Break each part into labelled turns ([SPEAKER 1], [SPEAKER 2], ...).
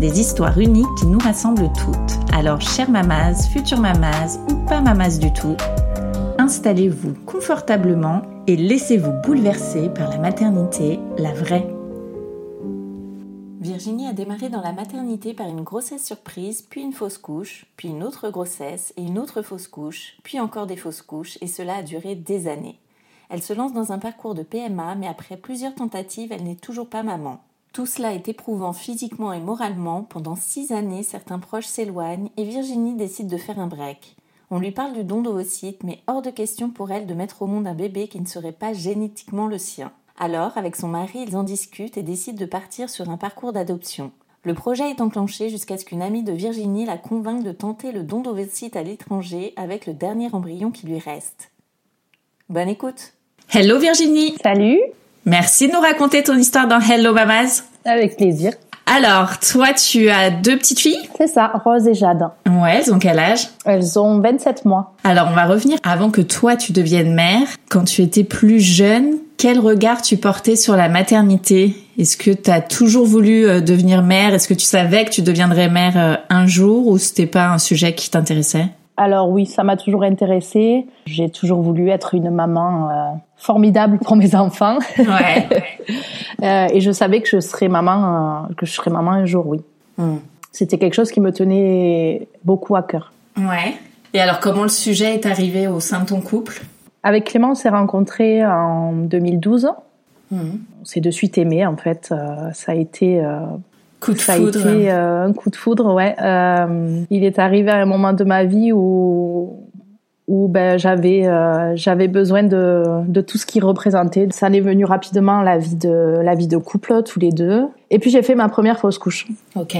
[SPEAKER 1] Des histoires uniques qui nous rassemblent toutes. Alors, chère mamas, future mamas ou pas mamas du tout, installez-vous confortablement et laissez-vous bouleverser par la maternité, la vraie. Virginie a démarré dans la maternité par une grossesse surprise, puis une fausse couche, puis une autre grossesse et une autre fausse couche, puis encore des fausses couches, et cela a duré des années. Elle se lance dans un parcours de PMA, mais après plusieurs tentatives, elle n'est toujours pas maman. Tout cela est éprouvant physiquement et moralement. Pendant six années, certains proches s'éloignent et Virginie décide de faire un break. On lui parle du don d'ovocytes, mais hors de question pour elle de mettre au monde un bébé qui ne serait pas génétiquement le sien. Alors, avec son mari, ils en discutent et décident de partir sur un parcours d'adoption. Le projet est enclenché jusqu'à ce qu'une amie de Virginie la convainque de tenter le don d'ovocytes à l'étranger avec le dernier embryon qui lui reste. Bonne écoute Hello Virginie
[SPEAKER 2] Salut
[SPEAKER 1] Merci de nous raconter ton histoire dans Hello Mamas
[SPEAKER 2] Avec plaisir.
[SPEAKER 1] Alors, toi, tu as deux petites filles?
[SPEAKER 2] C'est ça, Rose et Jade.
[SPEAKER 1] Ouais, elles ont quel âge?
[SPEAKER 2] Elles ont 27 mois.
[SPEAKER 1] Alors, on va revenir avant que toi, tu deviennes mère. Quand tu étais plus jeune, quel regard tu portais sur la maternité? Est-ce que tu as toujours voulu euh, devenir mère? Est-ce que tu savais que tu deviendrais mère euh, un jour ou c'était pas un sujet qui t'intéressait?
[SPEAKER 2] Alors oui, ça m'a toujours intéressée. J'ai toujours voulu être une maman euh, formidable pour mes enfants.
[SPEAKER 1] Ouais.
[SPEAKER 2] Euh, et je savais que je serais maman, euh, que je serais maman un jour, oui.
[SPEAKER 1] Hmm.
[SPEAKER 2] C'était quelque chose qui me tenait beaucoup à cœur.
[SPEAKER 1] Ouais. Et alors, comment le sujet est arrivé au sein de ton couple?
[SPEAKER 2] Avec Clément, on s'est rencontrés en 2012.
[SPEAKER 1] Hmm.
[SPEAKER 2] On s'est de suite aimé, en fait. Ça a été
[SPEAKER 1] Coup de
[SPEAKER 2] ça
[SPEAKER 1] foudre.
[SPEAKER 2] a été euh, un coup de foudre, ouais. Euh, il est arrivé à un moment de ma vie où où ben j'avais euh, j'avais besoin de de tout ce qu'il représentait. Ça est venu rapidement la vie de la vie de couple tous les deux. Et puis j'ai fait ma première fausse couche.
[SPEAKER 1] Ok.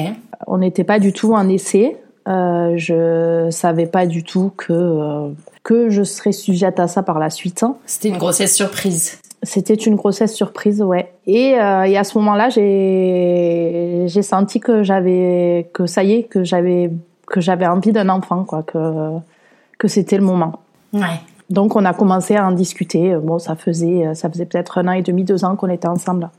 [SPEAKER 2] On n'était pas du tout en essai. Euh, je savais pas du tout que euh, que je serais sujette à ça par la suite. hein.
[SPEAKER 1] C'était une grossesse surprise.
[SPEAKER 2] C'était une grossesse surprise, ouais. Et, euh, et à ce moment-là, j'ai j'ai senti que j'avais que ça y est, que j'avais que j'avais envie d'un enfant, quoi, que que c'était le moment.
[SPEAKER 1] Ouais.
[SPEAKER 2] Donc on a commencé à en discuter. Bon, ça faisait ça faisait peut-être un an et demi, deux ans qu'on était ensemble.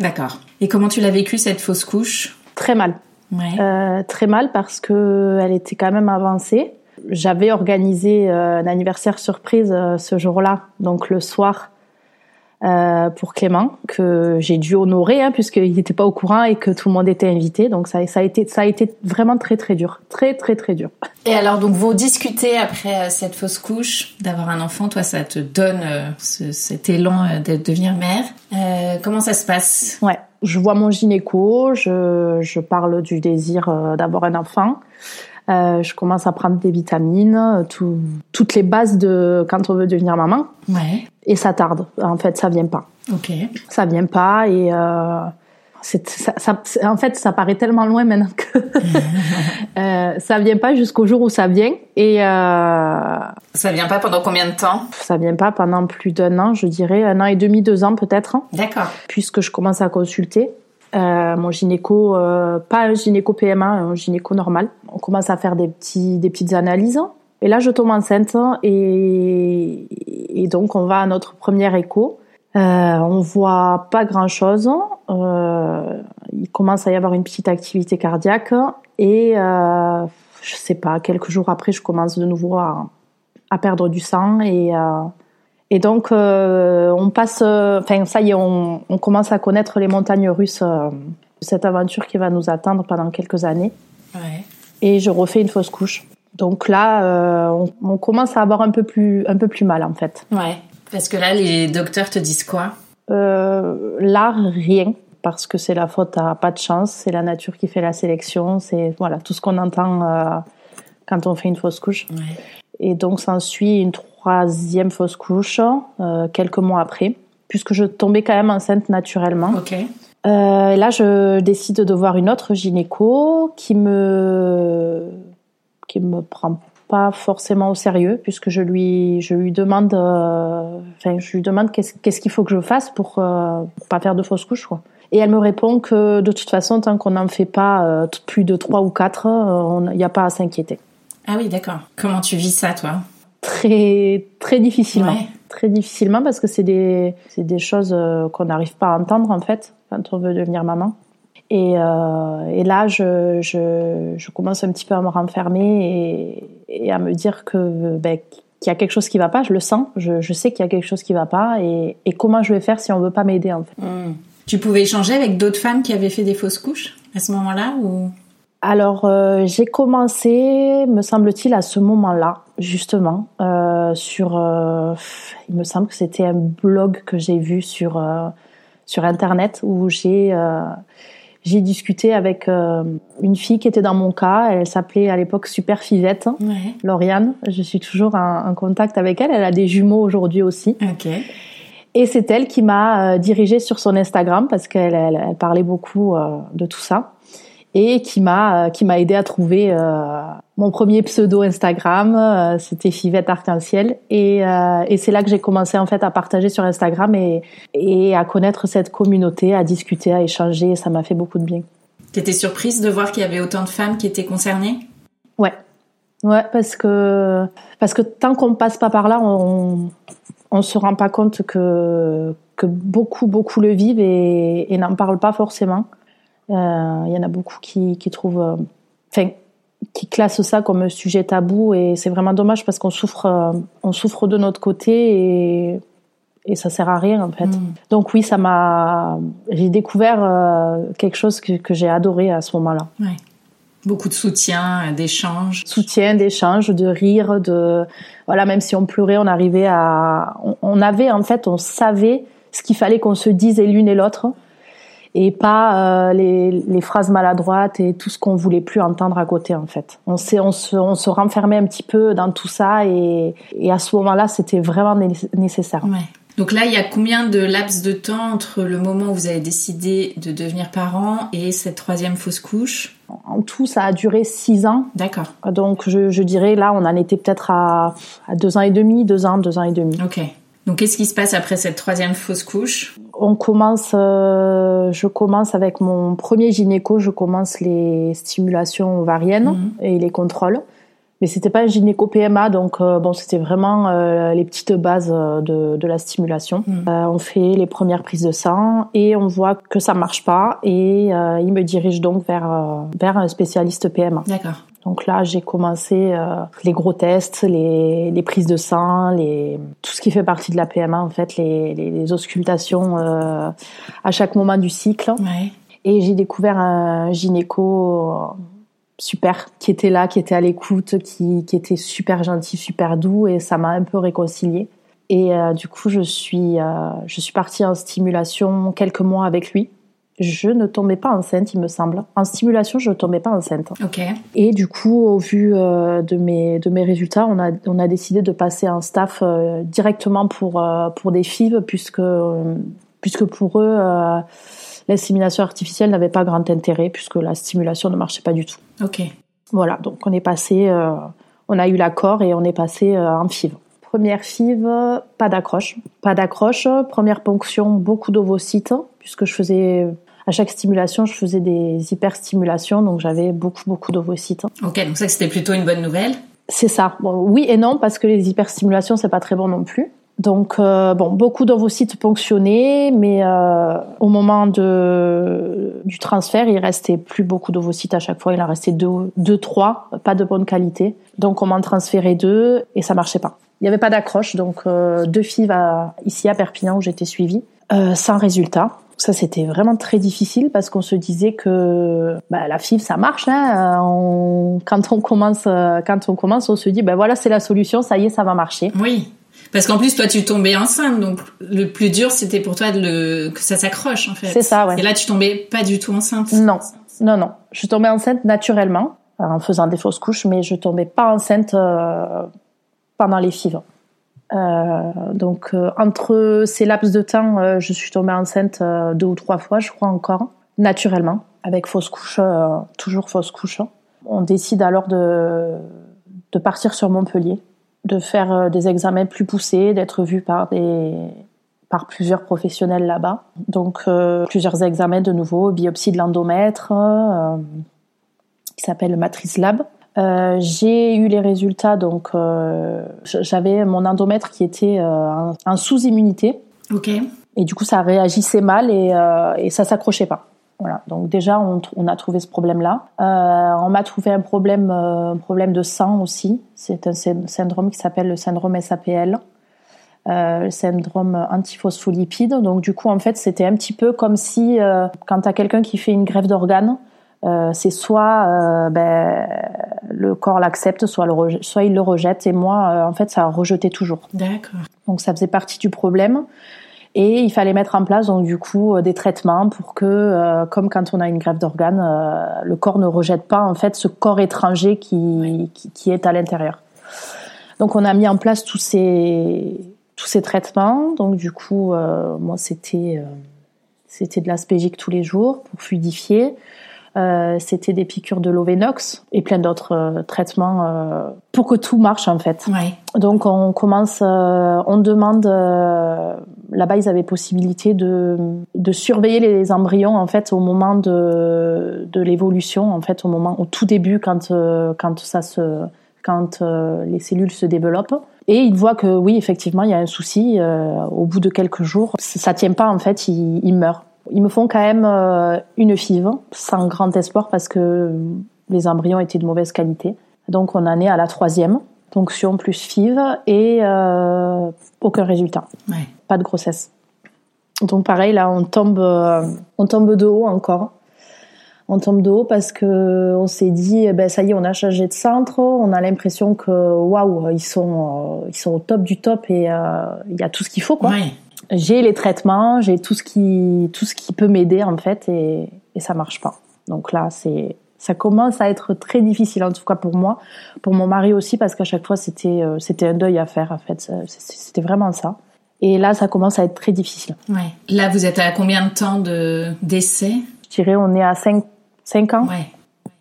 [SPEAKER 1] D'accord. Et comment tu l'as vécu cette fausse couche?
[SPEAKER 2] Très mal,
[SPEAKER 1] Ouais.
[SPEAKER 2] Euh, très mal parce que elle était quand même avancée. J'avais organisé euh, un anniversaire surprise ce jour-là, donc le soir. Euh, pour Clément que j'ai dû honorer hein, puisqu'il n'était pas au courant et que tout le monde était invité donc ça, ça a été ça a été vraiment très très dur très très très dur
[SPEAKER 1] Et alors, donc, vous discutez après euh, cette fausse couche, d'avoir un enfant. Toi, ça te donne euh, ce- cet élan de devenir mère. Euh, comment ça se passe?
[SPEAKER 2] Ouais, je vois mon gynéco, je, je parle du désir d'avoir un enfant. Euh, je commence à prendre des vitamines, tout- toutes les bases de quand on veut devenir maman.
[SPEAKER 1] Ouais.
[SPEAKER 2] Et ça tarde. En fait, ça vient pas.
[SPEAKER 1] Ok.
[SPEAKER 2] Ça vient pas et euh, c'est, ça, ça- en fait, ça paraît tellement loin maintenant que euh, ça vient pas jusqu'au jour où ça vient. Et euh,
[SPEAKER 1] Ça vient pas pendant combien de temps?
[SPEAKER 2] ça vient pas pendant plus d'un an, je dirais, un an et demi, deux ans peut-être.
[SPEAKER 1] D'accord.
[SPEAKER 2] puisque je commence à consulter euh, mon gynéco, euh, pas un gynéco PMA, un gynéco normal. On commence à faire des petits, des petites analyses. Et là, je tombe enceinte et, donc on va à notre première écho. Euh, on voit pas grand chose. Il commence à y avoir une petite activité cardiaque et je sais pas, quelques jours après, je commence de nouveau à, à perdre du sang et et donc on passe, enfin ça y est, on, on, commence à connaître les montagnes russes, cette aventure qui va nous attendre pendant quelques années. Ouais. Et je refais une fausse couche. Donc là, on, on, commence à avoir un peu plus un peu plus mal en fait.
[SPEAKER 1] Ouais. Parce que là, les docteurs te disent quoi?
[SPEAKER 2] Euh, Là, rien. Parce que c'est la faute à pas de chance, c'est la nature qui fait la sélection, c'est voilà tout ce qu'on entend euh, quand on fait une fausse couche. Ouais. Et donc s'ensuit une troisième fausse couche euh, quelques mois après, puisque je tombais quand même enceinte naturellement.
[SPEAKER 1] Ok.
[SPEAKER 2] Euh, là, je décide de voir une autre gynéco qui me qui me prend pas forcément au sérieux puisque je lui je lui demande euh, enfin je lui demande qu'est-ce qu'est-ce qu'il faut que je fasse pour, euh, pour pas faire de fausses couches quoi. Et elle me répond que de toute façon tant qu'on n'en fait pas plus de trois ou quatre, il n'y a pas à s'inquiéter.
[SPEAKER 1] Ah oui, d'accord. Comment tu vis ça toi?
[SPEAKER 2] Très très difficilement. Très difficilement parce que c'est des c'est des choses qu'on n'arrive pas à entendre en fait quand on veut devenir maman. Et, euh, et là, je, je, je, commence un petit peu à me renfermer et, et à me dire que ben, qu'il y a quelque chose qui va pas. Je le sens. Je, je sais qu'il y a quelque chose qui va pas. Et, et, comment je vais faire si on veut pas m'aider en fait?
[SPEAKER 1] Mmh. Tu pouvais échanger avec d'autres femmes qui avaient fait des fausses couches à ce moment-là ou?
[SPEAKER 2] Alors, euh, j'ai commencé, me semble-t-il, à ce moment-là, justement, euh, sur. Euh, il me semble que c'était un blog que j'ai vu sur euh, sur internet où j'ai euh, j'ai discuté avec euh, une fille qui était dans mon cas. Elle s'appelait à l'époque Super Fivette, ouais. Lauriane. Je suis toujours en, en, contact avec elle. Elle a des jumeaux aujourd'hui aussi.
[SPEAKER 1] Okay.
[SPEAKER 2] Et c'est elle qui m'a dirigée sur son Instagram parce qu'elle elle, elle parlait beaucoup de tout ça et qui m'a euh, qui m'a aidé à trouver euh, mon premier pseudo Instagram, euh, c'était Fivette Arc-en-Ciel et, et c'est là que j'ai commencé en fait à partager sur Instagram et, et à connaître cette communauté, à discuter, à échanger, et ça m'a fait beaucoup de bien.
[SPEAKER 1] T'étais surprise de voir qu'il y avait autant de femmes qui étaient concernées?
[SPEAKER 2] Ouais, ouais, parce que parce que tant qu'on passe pas par là, on on se rend pas compte que que beaucoup beaucoup le vivent et, et n'en parlent pas forcément. Il euh, y en a beaucoup qui, qui trouvent, euh, enfin, qui classent ça comme sujet tabou et c'est vraiment dommage parce qu'on souffre, euh, on souffre de notre côté et et ça sert à rien en fait. Mm. Donc oui, ça m'a, j'ai découvert euh, quelque chose que, que j'ai adoré à ce moment-là.
[SPEAKER 1] Ouais. Beaucoup de soutien, d'échanges.
[SPEAKER 2] Soutien, d'échanges, de rire, de voilà, même si on pleurait, on arrivait à, on, on avait en fait, on savait ce qu'il fallait qu'on se dise l'une et l'autre et pas euh, les, les, phrases maladroites et tout ce qu'on voulait plus entendre à côté en fait. On, s'est, on, se, on se renfermait un petit peu dans tout ça et, et à ce moment-là c'était vraiment nécessaire.
[SPEAKER 1] Ouais. Donc là, il y a combien de laps de temps entre le moment où vous avez décidé de devenir parent et cette troisième fausse couche?
[SPEAKER 2] En tout, ça a duré six ans.
[SPEAKER 1] D'accord.
[SPEAKER 2] Donc je, je dirais là, on en était peut-être à, à deux ans et demi, deux ans, deux ans et demi.
[SPEAKER 1] Ok. Donc, qu'est-ce qui se passe après cette troisième fausse couche?
[SPEAKER 2] On commence, euh, je commence avec mon premier gynéco, je commence les stimulations ovariennes mmh. et les contrôles. Mais c'était pas un gynéco PMA, donc euh, bon, c'était vraiment euh, les petites bases de, de la stimulation. Mmh. on fait les premières prises de sang et on voit que ça marche pas et il me dirige donc vers vers un spécialiste PMA.
[SPEAKER 1] D'accord.
[SPEAKER 2] Donc là, j'ai commencé euh, les gros tests, les, les, prises de sang, les, tout ce qui fait partie de la PMA, en fait, les, les, les auscultations euh, à chaque moment du cycle.
[SPEAKER 1] Ouais.
[SPEAKER 2] Et j'ai découvert un gynéco euh, super qui était là, qui était à l'écoute, qui, qui était super gentil, super doux, et ça m'a un peu réconciliée. Et euh, du coup, je suis, euh, je suis partie en stimulation quelques mois avec lui je ne tombais pas enceinte, il me semble. En stimulation, je ne tombais pas enceinte.
[SPEAKER 1] Ok.
[SPEAKER 2] Et du coup, au vu euh, de mes de mes résultats, on a on a décidé de passer un staff directement pour pour des FIV puisque puisque pour eux l'insémination artificielle n'avait pas grand intérêt puisque la stimulation ne marchait pas du tout.
[SPEAKER 1] Ok.
[SPEAKER 2] Voilà, donc on est passé, on a eu l'accord et on est passé en FIV. Première FIV, pas d'accroche. Pas d'accroche. Première ponction, beaucoup d'ovocytes, puisque je faisais à chaque stimulation, je faisais des hyperstimulations, donc j'avais beaucoup, beaucoup d'ovocytes.
[SPEAKER 1] Ok, donc ça, c'était plutôt une bonne nouvelle
[SPEAKER 2] C'est ça. Bon, oui et non, parce que les hyperstimulations, c'est pas très bon non plus. Donc, euh, bon, beaucoup d'ovocytes ponctionnés, mais euh, au moment de, du transfert, il restait plus beaucoup d'ovocytes à chaque fois. Il en restait deux, deux, trois, pas de bonne qualité. Donc, on m'en transférait deux et ça marchait pas. Il n'y avait pas d'accroche, donc euh, deux filles ici à Perpignan où j'étais suivie, euh, sans résultat. Ça, c'était vraiment très difficile parce qu'on se disait que bah, la FIV, ça marche. Hein. On, quand on commence, quand on commence, on se dit, ben voilà, c'est la solution, ça y est, ça va marcher.
[SPEAKER 3] Oui. Parce qu'en plus, toi, tu tombais enceinte, donc le plus dur, c'était pour toi de le... que ça s'accroche, en fait.
[SPEAKER 2] C'est ça, ouais.
[SPEAKER 3] Et là, tu tombais pas du tout enceinte.
[SPEAKER 2] Non, non, non. Je tombais enceinte naturellement, en faisant des fausses couches, mais je tombais pas enceinte euh, pendant les FIV. Euh, donc, euh, entre ces laps de temps, euh, je suis tombée enceinte euh, deux ou trois fois, je crois encore, naturellement, avec fausse couche, toujours fausse couche. On décide alors de, de partir sur Montpellier de faire euh, des examens plus poussés, d'être vu par des par plusieurs professionnels là-bas. Donc euh, plusieurs examens de nouveau, biopsie de l'endomètre, euh, qui s'appelle Matrice Lab. Euh, j'ai eu les résultats, donc j'avais mon endomètre qui était en, sous-immunité.
[SPEAKER 3] Ok.
[SPEAKER 2] Et du coup, ça réagissait mal et, et ça s'accrochait pas. Voilà. Donc déjà, on, on, a trouvé ce problème-là. Euh, on m'a trouvé un problème, euh, un problème de sang aussi. C'est un syndrome qui s'appelle le syndrome SAPL, euh, le syndrome antiphospholipide. Donc du coup, en fait, c'était un petit peu comme si euh, quand tu as quelqu'un qui fait une grève d'organes, euh, c'est soit ben, le corps l'accepte, soit, le soit il le rejette. Et moi, en fait, ça a rejeté toujours.
[SPEAKER 3] D'accord.
[SPEAKER 2] Donc ça faisait partie du problème. Et il fallait mettre en place donc du coup euh, des traitements pour que, euh, comme quand on a une grève d'organes, euh, le corps ne rejette pas en fait ce corps étranger qui, qui, qui est à l'intérieur. Donc on a mis en place tous ces tous ces traitements. Donc du coup, moi c'était c'était de l'aspégique tous les jours pour fluidifier. Euh, c'était des piqûres de Lovenox et plein d'autres euh, traitements euh, pour que tout marche en fait.
[SPEAKER 3] Ouais.
[SPEAKER 2] Donc on commence, on demande. Là-bas, ils avaient possibilité de, de surveiller les embryons en fait au moment de, de l'évolution, en fait au moment au tout début quand quand ça se quand les cellules se développent. Et ils voient que oui, effectivement, il y a un souci. au bout de quelques jours, ça tient pas en fait, il, il meurt. Ils me font quand même euh, une FIV, sans grand espoir parce que les embryons étaient de mauvaise qualité. Donc on en est à la troisième, ponction plus FIV et euh, aucun résultat.
[SPEAKER 3] Ouais.
[SPEAKER 2] Pas de grossesse. Donc pareil, là on tombe, euh, on tombe de haut encore. On tombe de haut parce que on s'est dit, eh ben ça y est, on a changé de centre. On a l'impression que waouh, ils sont, ils sont au top du top et il y a tout ce qu'il faut quoi.
[SPEAKER 3] Ouais
[SPEAKER 2] j'ai les traitements, j'ai tout ce qui tout ce qui peut m'aider en fait et, et ça marche pas. Donc là, c'est ça commence à être très difficile en tout cas pour moi, pour mon mari aussi parce qu'à chaque fois c'était euh, c'était un deuil à faire en fait, c'était vraiment ça. Et là, ça commence à être très difficile.
[SPEAKER 3] Ouais. Là, vous êtes à combien de temps de d'essai
[SPEAKER 2] Je dirais on est à 5 5 ans.
[SPEAKER 3] Ouais.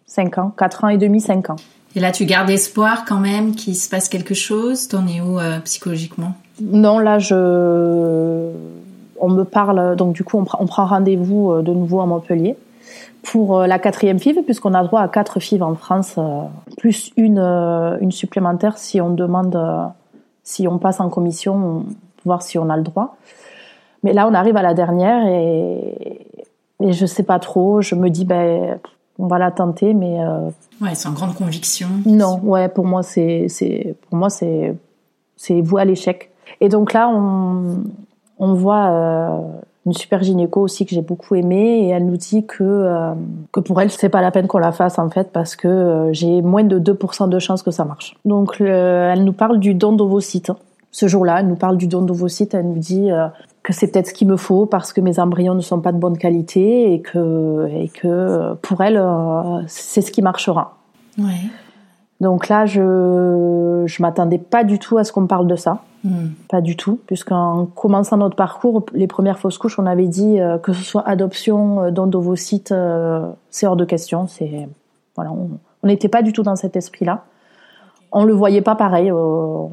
[SPEAKER 2] 5 ans, 4 ans et demi, 5 ans.
[SPEAKER 3] Et là, tu gardes espoir quand même qu'il se passe quelque chose? T'en es où euh, psychologiquement?
[SPEAKER 2] Non, là, je, on me parle, donc du coup, on, on prend rendez-vous euh, de nouveau à Montpellier pour euh, la quatrième FIV, puisqu'on a droit à quatre FIV en France, plus une, une supplémentaire si on demande, si on passe en commission, voir si on a le droit. Mais là, on arrive à la dernière et, et je sais pas trop. Je me dis, ben, on va la tenter, mais.
[SPEAKER 3] ouais, sans grande conviction.
[SPEAKER 2] Non, ouais, pour moi, c'est, c'est, pour moi, c'est, c'est vous à l'échec. Et donc là, on, on voit euh, une super gynéco aussi que j'ai beaucoup aimée et elle nous dit que euh, que pour elle c'est pas la peine qu'on la fasse en fait parce que euh, j'ai moins de 2% de chances que ça marche. Donc elle nous parle du don d'ovocytes. Ce jour-là, elle nous parle du don d'ovocytes, elle nous dit que c'est peut-être ce qu'il me faut parce que mes embryons ne sont pas de bonne qualité et que et que pour elle c'est ce qui marchera.
[SPEAKER 3] Ouais.
[SPEAKER 2] Donc là, je je m'attendais pas du tout à ce qu'on parle de ça.
[SPEAKER 3] Mm.
[SPEAKER 2] Pas du tout, puisqu'en commençant notre parcours, les premières fausses couches, on avait dit euh, que ce soit adoption, euh, don d'ovocytes, euh, c'est hors de question. C'est voilà, on n'était pas du tout dans cet esprit-là. On le voyait pas pareil. Euh,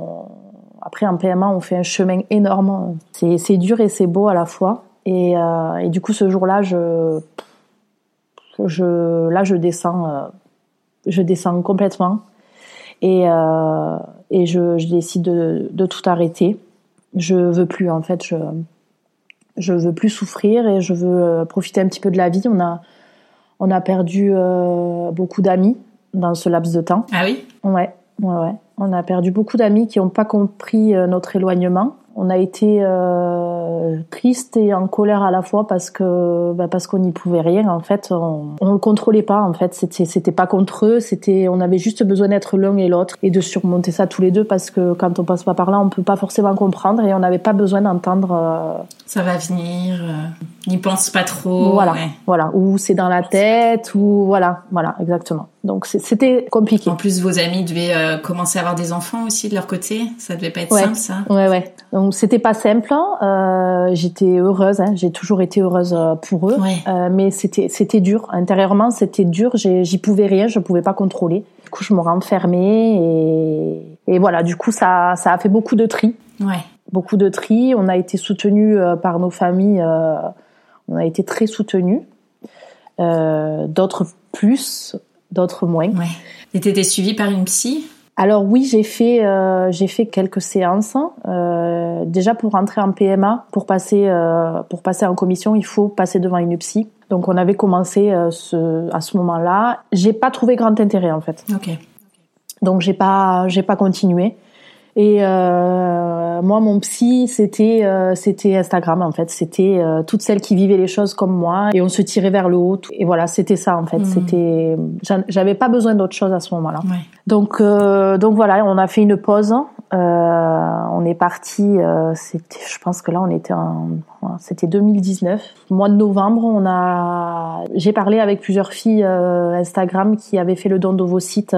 [SPEAKER 2] après, en PMA, on fait un chemin énorme. C'est dur et c'est beau à la fois. Et, euh, et du coup, ce jour-là, je je là, je descends, je descends complètement. Et, euh, et je, je, décide de, de, tout arrêter. Je veux plus en fait. Je je veux plus souffrir et je veux profiter un petit peu de la vie. On a on a perdu beaucoup d'amis dans ce laps de temps.
[SPEAKER 3] Ah oui?
[SPEAKER 2] Ouais, ouais, ouais. On a perdu beaucoup d'amis qui n'ont pas compris notre éloignement. On a été euh, triste et en colère à la fois parce que bah parce qu'on n'y pouvait rien en fait. On, on le contrôlait pas en fait. C'était c'était pas contre eux. C'était on avait juste besoin d'être l'un et l'autre et de surmonter ça tous les deux parce que quand on passe pas par là on peut pas forcément comprendre et on n'avait pas besoin d'entendre euh,
[SPEAKER 3] ça va venir euh, n'y pense pas trop
[SPEAKER 2] voilà voilà ou c'est dans la tête ou voilà voilà exactement donc c'était compliqué.
[SPEAKER 3] En plus, vos amis devaient euh, commencer à avoir des enfants aussi de leur côté. Ça devait pas être simple, ça.
[SPEAKER 2] Ouais, ouais. Donc c'était pas simple. Euh, j'étais heureuse. Hein. J'ai toujours été heureuse euh, pour eux. Euh, mais c'était c'était dur. Intérieurement, c'était dur. J'y pouvais rien. Je pouvais pas contrôler. Du coup, je me renfermais et et voilà. Du coup, ça ça a fait beaucoup de tri.
[SPEAKER 3] Ouais.
[SPEAKER 2] Beaucoup de tri. On a été soutenus par nos familles. on a été très soutenus. D'autres plus d'autres moins.
[SPEAKER 3] Ouais. Et t'étais suivie par une psy?
[SPEAKER 2] Alors oui, j'ai fait euh, j'ai fait quelques séances. Euh, déjà pour rentrer en PMA, pour passer euh, pour passer en commission, il faut passer devant une psy. Donc on avait commencé euh, ce, à ce moment-là. J'ai pas trouvé grand intérêt en fait.
[SPEAKER 3] Ok.
[SPEAKER 2] Donc j'ai pas j'ai pas continué. Et euh, moi, mon psy, c'était euh, c'était Instagram en fait. C'était euh, toutes celles qui vivaient les choses comme moi et on se tirait vers le haut. Et voilà, c'était ça en fait. Mmh. C'était, j'avais pas besoin d'autre chose à ce moment-là.
[SPEAKER 3] Ouais.
[SPEAKER 2] Donc euh, donc voilà, on a fait une pause. on est parti. c'était, je pense que là, on était en, c'était 2019, mois de novembre. On a, j'ai parlé avec plusieurs filles Instagram qui avaient fait le don d'ovocytes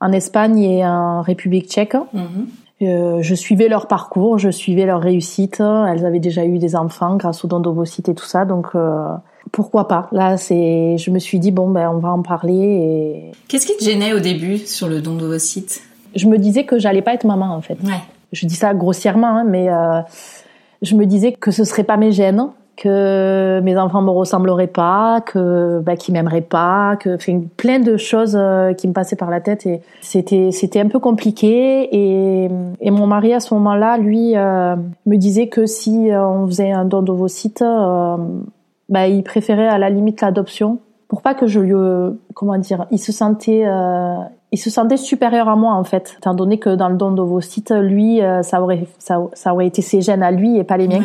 [SPEAKER 2] en Espagne et en République tchèque.
[SPEAKER 3] Mmh.
[SPEAKER 2] Euh, je suivais leur parcours, je suivais leur réussite. Elles avaient déjà eu des enfants grâce au don d'ovocytes et tout ça, donc euh, pourquoi pas Là, c'est, je me suis dit bon ben on va en parler. Et...
[SPEAKER 3] Qu'est-ce qui te gênait au début sur le don d'ovocytes
[SPEAKER 2] Je me disais que j'allais pas être maman en fait.
[SPEAKER 3] Ouais.
[SPEAKER 2] Je dis ça grossièrement, hein, mais euh, je me disais que ce serait pas mes gènes, que mes enfants me ressembleraient pas, que bah, qu'ils m'aimeraient pas, que enfin, plein de choses euh, qui me passaient par la tête et c'était c'était un peu compliqué. Et, et mon mari à ce moment-là lui euh, me disait que si euh, on faisait un don d'ovocytes euh, bah il préférait à la limite l'adoption. Pour pas que je lui comment dire il se sentait euh, il se sentait supérieur à moi en fait. Étant donné que dans le don d'ovocytes lui ça aurait ça, ça aurait été ses gènes à lui et pas les miens.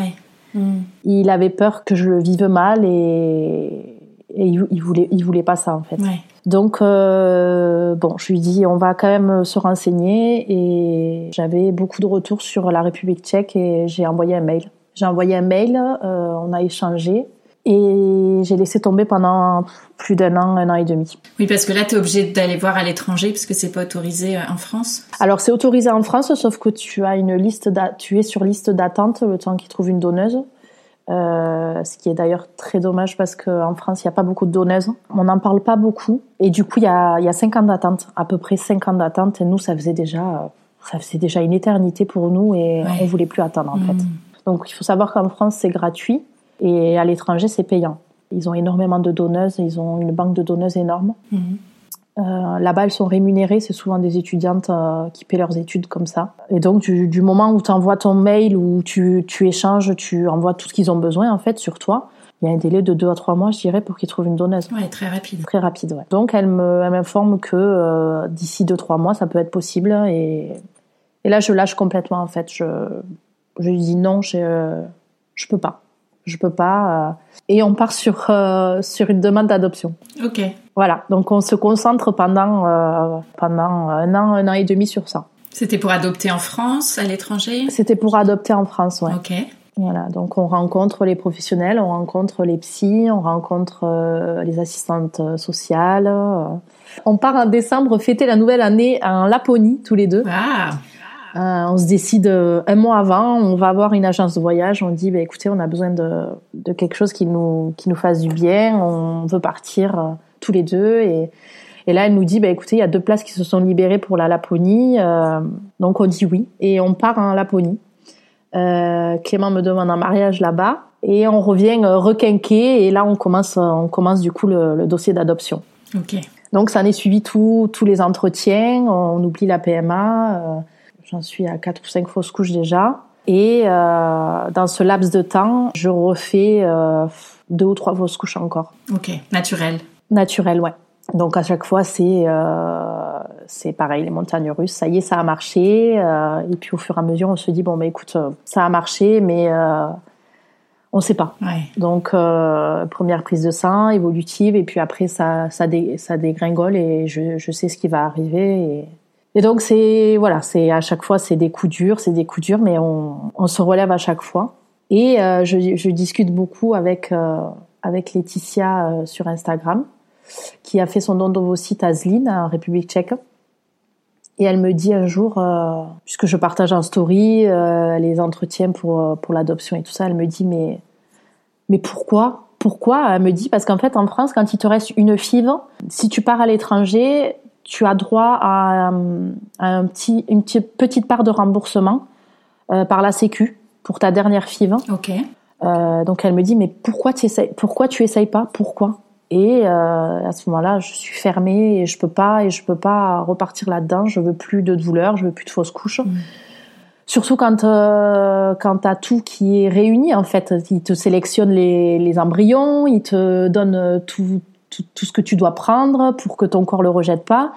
[SPEAKER 3] Mmh.
[SPEAKER 2] Il avait peur que je le vive mal et, et il, il, voulait, il voulait pas ça en fait.
[SPEAKER 3] Ouais.
[SPEAKER 2] Donc euh, bon, je lui dis on va quand même se renseigner et j'avais beaucoup de retours sur la République tchèque et j'ai envoyé un mail. J'ai envoyé un mail, euh, on a échangé et j'ai laissé tomber pendant plus d'un an, un an et demi.
[SPEAKER 3] Oui, parce que là, tu es obligé d'aller voir à l'étranger parce que c'est pas autorisé euh, en France.
[SPEAKER 2] Alors, c'est autorisé en France, sauf que tu as une liste, tu es sur liste d'attente le temps qu'ils trouvent une donneuse. Euh, ce qui est d'ailleurs très dommage parce qu'en France, il n'y a pas beaucoup de donneuses. On n'en parle pas beaucoup. Et du coup, il y a, y a 5 ans d'attente, à peu près 5 ans d'attente. Et nous, ça faisait déjà, ça faisait déjà une éternité pour nous et
[SPEAKER 3] Ouais.
[SPEAKER 2] on voulait plus attendre, en
[SPEAKER 3] Mmh.
[SPEAKER 2] fait. Donc, il faut savoir qu'en France, c'est gratuit et à l'étranger, c'est payant. Ils ont énormément de donneuses, ils ont une banque de donneuses énorme.
[SPEAKER 3] Mmh.
[SPEAKER 2] Euh, Là-bas, elles sont rémunérées, c'est souvent des étudiantes euh, qui paient leurs études comme ça. Et donc, du, du moment où tu envoies ton mail, où tu, tu échanges, tu envoies tout ce qu'ils ont besoin, en fait, sur toi, il y a un délai de deux à trois mois, je dirais, pour qu'ils trouvent une donneuse.
[SPEAKER 3] Ouais, très rapide.
[SPEAKER 2] Très rapide, ouais. Donc, elle me- elle m'informe que euh, d'ici deux, trois mois, ça peut être possible. Et, et là, je lâche complètement, en fait. Je, je lui dis non, je, je peux pas. Je peux pas. euh. Et on part sur, euh, sur une demande d'adoption.
[SPEAKER 3] Ok.
[SPEAKER 2] Voilà, donc on se concentre pendant, euh, pendant un an, un an et demi sur ça.
[SPEAKER 3] C'était pour adopter en France, à l'étranger?
[SPEAKER 2] C'était pour adopter en France, ouais.
[SPEAKER 3] Ok.
[SPEAKER 2] Voilà, donc on rencontre les professionnels, on rencontre les psys, on rencontre euh, les assistantes euh, sociales. On part en décembre fêter la nouvelle année en Laponie, tous les deux.
[SPEAKER 3] Ah,
[SPEAKER 2] Euh, on se décide euh, un mois avant, on va voir une agence de voyage, on dit bah, écoutez, on a besoin de, de quelque chose qui nous, qui nous fasse du bien, on veut partir euh, tous les deux. Et, et là, elle nous dit bah, écoutez, il y a deux places qui se sont libérées pour la Laponie, euh, donc on dit oui, et on part en Laponie. Euh, Clément me demande un mariage là-bas. Et on revient euh, requinquer et là on commence, on commence du coup le, le dossier d'adoption.
[SPEAKER 3] ok.
[SPEAKER 2] Donc ça en est suivi tous les entretiens, on oublie la PMA, euh, j'en suis à quatre ou cinq fausses couches déjà. Et euh, dans ce laps de temps, je refais euh, deux ou trois fausses couches encore.
[SPEAKER 3] Ok, naturel.
[SPEAKER 2] Naturel, ouais. Donc à chaque fois, c'est euh, c'est pareil, les montagnes russes. Ça y est, ça a marché. Euh, et puis au fur et à mesure, on se dit bon, bah écoute, ça a marché, mais on sait pas.
[SPEAKER 3] Ouais.
[SPEAKER 2] Donc première prise de sang évolutive, et puis après ça ça, dé- ça dégringole et je, je sais ce qui va arriver. Et, et donc c'est voilà, c'est à chaque fois c'est des coups durs, c'est des coups durs, mais on, on se relève à chaque fois. Et euh, je, je discute beaucoup avec euh, avec Laetitia euh, sur Instagram qui a fait son don d'ovocyte à Zlin, en République tchèque. Et elle me dit un jour, euh, puisque je partage en story euh, les entretiens pour, euh, pour l'adoption et tout ça, elle me dit, mais, mais pourquoi? Pourquoi? Elle me dit, parce qu'en fait, en France, quand il te reste une FIV, si tu pars à l'étranger, tu as droit à, euh, à un petit, une petite, petite part de remboursement euh, par la Sécu pour ta dernière FIV.
[SPEAKER 3] Ok.
[SPEAKER 2] Euh, donc elle me dit mais pourquoi tu essayes pourquoi tu essayes pas? Pourquoi? Et euh, à ce moment-là je suis fermée et je peux pas et je peux pas repartir là-dedans. Je veux plus de douleur je veux plus de fausses couches. Surtout quand euh, quand t'as tout qui est réuni en fait. Ils te sélectionnent les, les embryons ils te donnent tout, tout tout ce que tu dois prendre pour que ton corps le rejette pas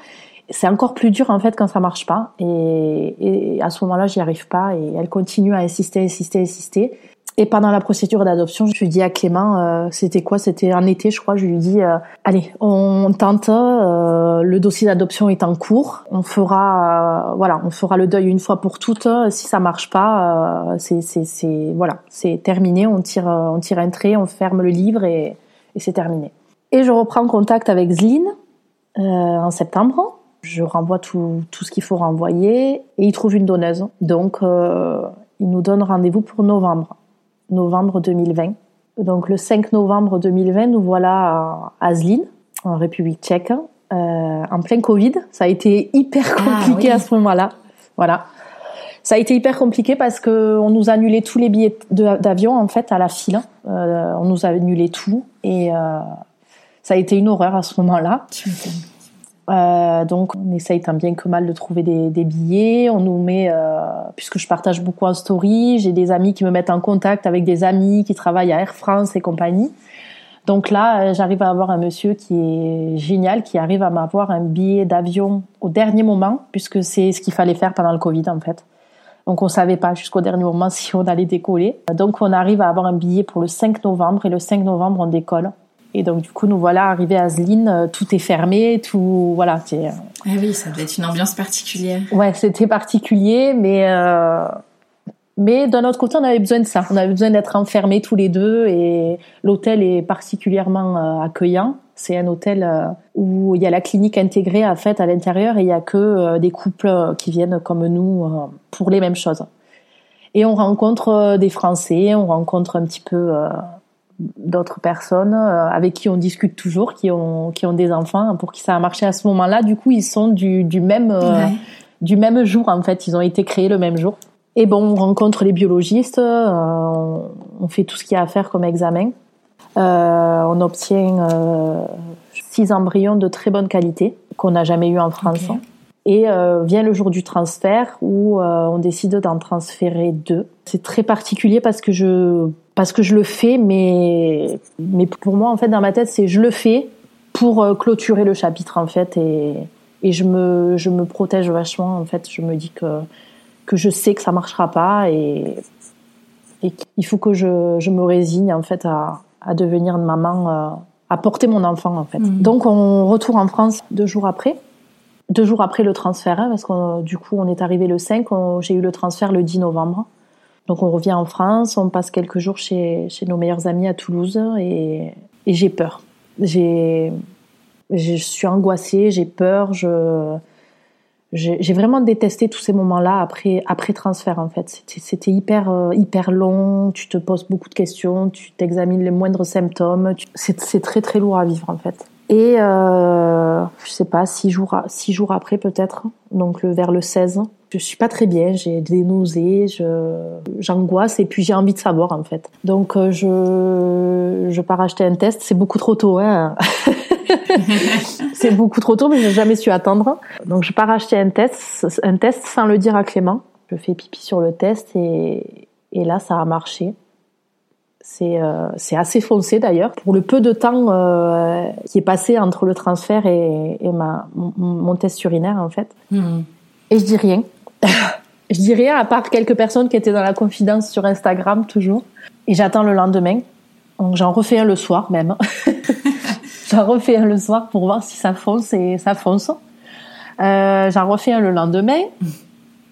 [SPEAKER 2] c'est encore plus dur en fait quand ça marche pas et, et à ce moment-là j'y arrive pas et elle continue à insister insister insister et pendant la procédure d'adoption, je lui dis à Clément, euh, c'était quoi? C'était en été, je crois. Je lui dis, euh, allez, on tente. euh, le dossier d'adoption est en cours. On fera, euh, voilà, on fera le deuil une fois pour toutes. Si ça marche pas, euh, c'est, c'est, voilà, c'est terminé. On tire, on tire un trait, on ferme le livre et, et c'est terminé. Et je reprends contact avec Zline euh, en septembre. Je renvoie tout, tout ce qu'il faut renvoyer et il trouve une donneuse. Donc, euh, il nous donne rendez-vous pour novembre novembre 2020. Donc le 5 novembre 2020, nous voilà à Aslin, en République tchèque, euh, en plein Covid. Ça a été hyper compliqué
[SPEAKER 3] oui.
[SPEAKER 2] à ce moment-là. Voilà. Ça a été hyper compliqué parce que on nous a annulé tous les billets d'avion en fait à la file. Euh, on nous a annulé tout et euh, ça a été une horreur à ce moment-là. Euh, donc on essaye tant bien que mal de trouver des, des billets. On nous met, euh, puisque je partage beaucoup en story, j'ai des amis qui me mettent en contact avec des amis qui travaillent à Air France et compagnie. Donc là, euh, j'arrive à avoir un monsieur qui est génial, qui arrive à m'avoir un billet d'avion au dernier moment, puisque c'est ce qu'il fallait faire pendant le Covid en fait. Donc on savait pas jusqu'au dernier moment si on allait décoller. Donc on arrive à avoir un billet pour le 5 novembre et le 5 novembre on décolle. Et donc du coup nous voilà arrivés à Zlin, euh, tout est fermé, tout voilà, c'est
[SPEAKER 3] Ah oui, ça doit être une ambiance particulière.
[SPEAKER 2] Ouais, c'était particulier, mais euh, mais d'un autre côté, on avait besoin de ça. On avait besoin d'être enfermés tous les deux, et l'hôtel est particulièrement euh, accueillant. C'est un hôtel euh, où il y a la clinique intégrée à fait à l'intérieur, et il y a que euh, des couples euh, qui viennent comme nous euh, pour les mêmes choses. Et on rencontre euh, des Français, on rencontre un petit peu euh, d'autres personnes euh, avec qui on discute toujours, qui ont qui ont des enfants, pour qui ça a marché à ce moment-là. Du coup, ils sont du du même euh, du même jour en fait. Ils ont été créés le même jour. Et bon, on rencontre les biologistes, euh, on, fait tout ce qu'il y a à faire comme examen. Euh, on obtient six embryons de très bonne qualité qu'on n'a jamais eu en France.
[SPEAKER 3] Ok.
[SPEAKER 2] Et euh, vient le jour du transfert où euh, on décide d'en transférer deux. C'est très particulier parce que je parce que je le fais, mais mais pour moi en fait dans ma tête c'est je le fais pour euh, clôturer le chapitre en fait et et je me je me protège vachement en fait. Je me dis que que je sais que ça marchera pas et et qu'il faut que je je me résigne en fait à à devenir une maman euh, à porter mon enfant en fait.
[SPEAKER 3] Mhm.
[SPEAKER 2] Donc on retourne en France deux jours après deux jours après le transfert, hein, parce que du coup on est arrivé le 5, on- j'ai eu le transfert le 10 novembre. Donc on revient en France, on passe quelques jours chez, chez nos meilleurs amis à Toulouse et, et j'ai peur. J'ai, je suis angoissée, j'ai peur, je, j'ai vraiment détesté tous ces moments-là après, après transfert en fait. C'était, hyper, euh, hyper long, tu te poses beaucoup de questions, tu t'examines les moindres symptômes, c'est très très lourd à vivre en fait. Et euh, je sais pas, six jours, six jours après peut-être, donc le, vers le 16, je suis pas très bien, j'ai des nausées, je, j'angoisse et puis j'ai envie de savoir en fait. Donc euh, je, je pars acheter un test, c'est beaucoup trop tôt, hein. c'est beaucoup trop tôt, mais j'ai jamais su attendre. Donc je pars acheter un test, un test sans le dire à Clément. Je fais pipi sur le test et, et là, ça a marché. C'est euh, c'est assez foncé d'ailleurs. Pour le peu de temps euh, qui est passé entre le transfert et, et ma, mon, mon test urinaire, en fait.
[SPEAKER 3] Hmm.
[SPEAKER 2] Et je dis rien. je dis rien à part quelques personnes qui étaient dans la confidence sur Instagram toujours. Et j'attends le lendemain. Donc j'en refais un le soir même. j'en refais un le soir pour voir si ça fonce et ça fonce. Euh, j'en refais un le lendemain.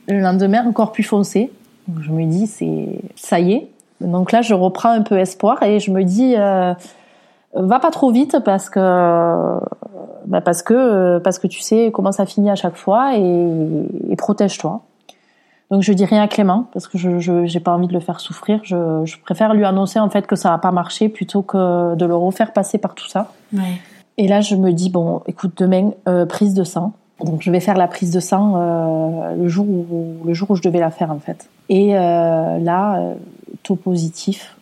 [SPEAKER 2] Le lendemain encore plus foncé. Donc je me dis c'est ça y est. Donc là je reprends un peu espoir et je me dis euh, va pas trop vite parce que bah parce que parce que tu sais comment ça finit à chaque fois et, et protège-toi. Donc je dis rien à Clément parce que je j'ai pas envie de le faire souffrir. Je, je préfère lui annoncer en fait que ça va pas marcher plutôt que de le refaire passer par tout ça.
[SPEAKER 3] Ouais.
[SPEAKER 2] Et là je me dis bon écoute demain euh, prise de sang. Donc je vais faire la prise de sang euh, le jour où le jour où je devais la faire en fait. Et euh, là euh, taux positif.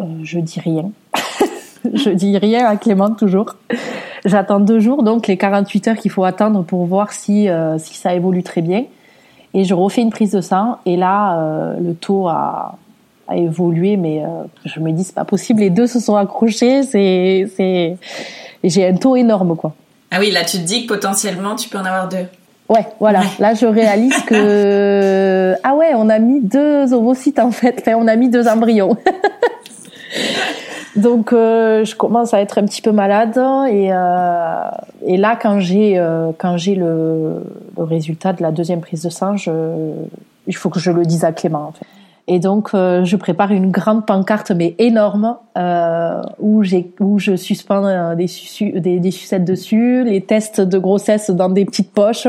[SPEAKER 2] Euh, je dis rien. je dis rien à Clément toujours. J'attends deux jours donc les 48 heures qu'il faut attendre pour voir si euh, si ça évolue très bien. Et je refais une prise de sang et là euh, le taux a, a évolué mais je me dis c'est pas possible les deux se sont accrochés c'est c'est j'ai un taux énorme quoi.
[SPEAKER 3] Ah oui, là tu te dis que potentiellement tu peux en avoir deux.
[SPEAKER 2] Ouais, voilà.
[SPEAKER 3] Ouais.
[SPEAKER 2] Là, je réalise que ah ouais, on a mis deux ovocytes en fait. Enfin, on a mis deux embryons. Donc, euh, je commence à être un petit peu malade et euh, et là, quand j'ai euh, quand j'ai le, le résultat de la deuxième prise de sang, je, il faut que je le dise à Clément en fait. Et donc, euh, je prépare une grande pancarte, mais énorme, euh, où, j'ai, où je suspends euh, des, sucettes dessus, les tests de grossesse dans des petites poches,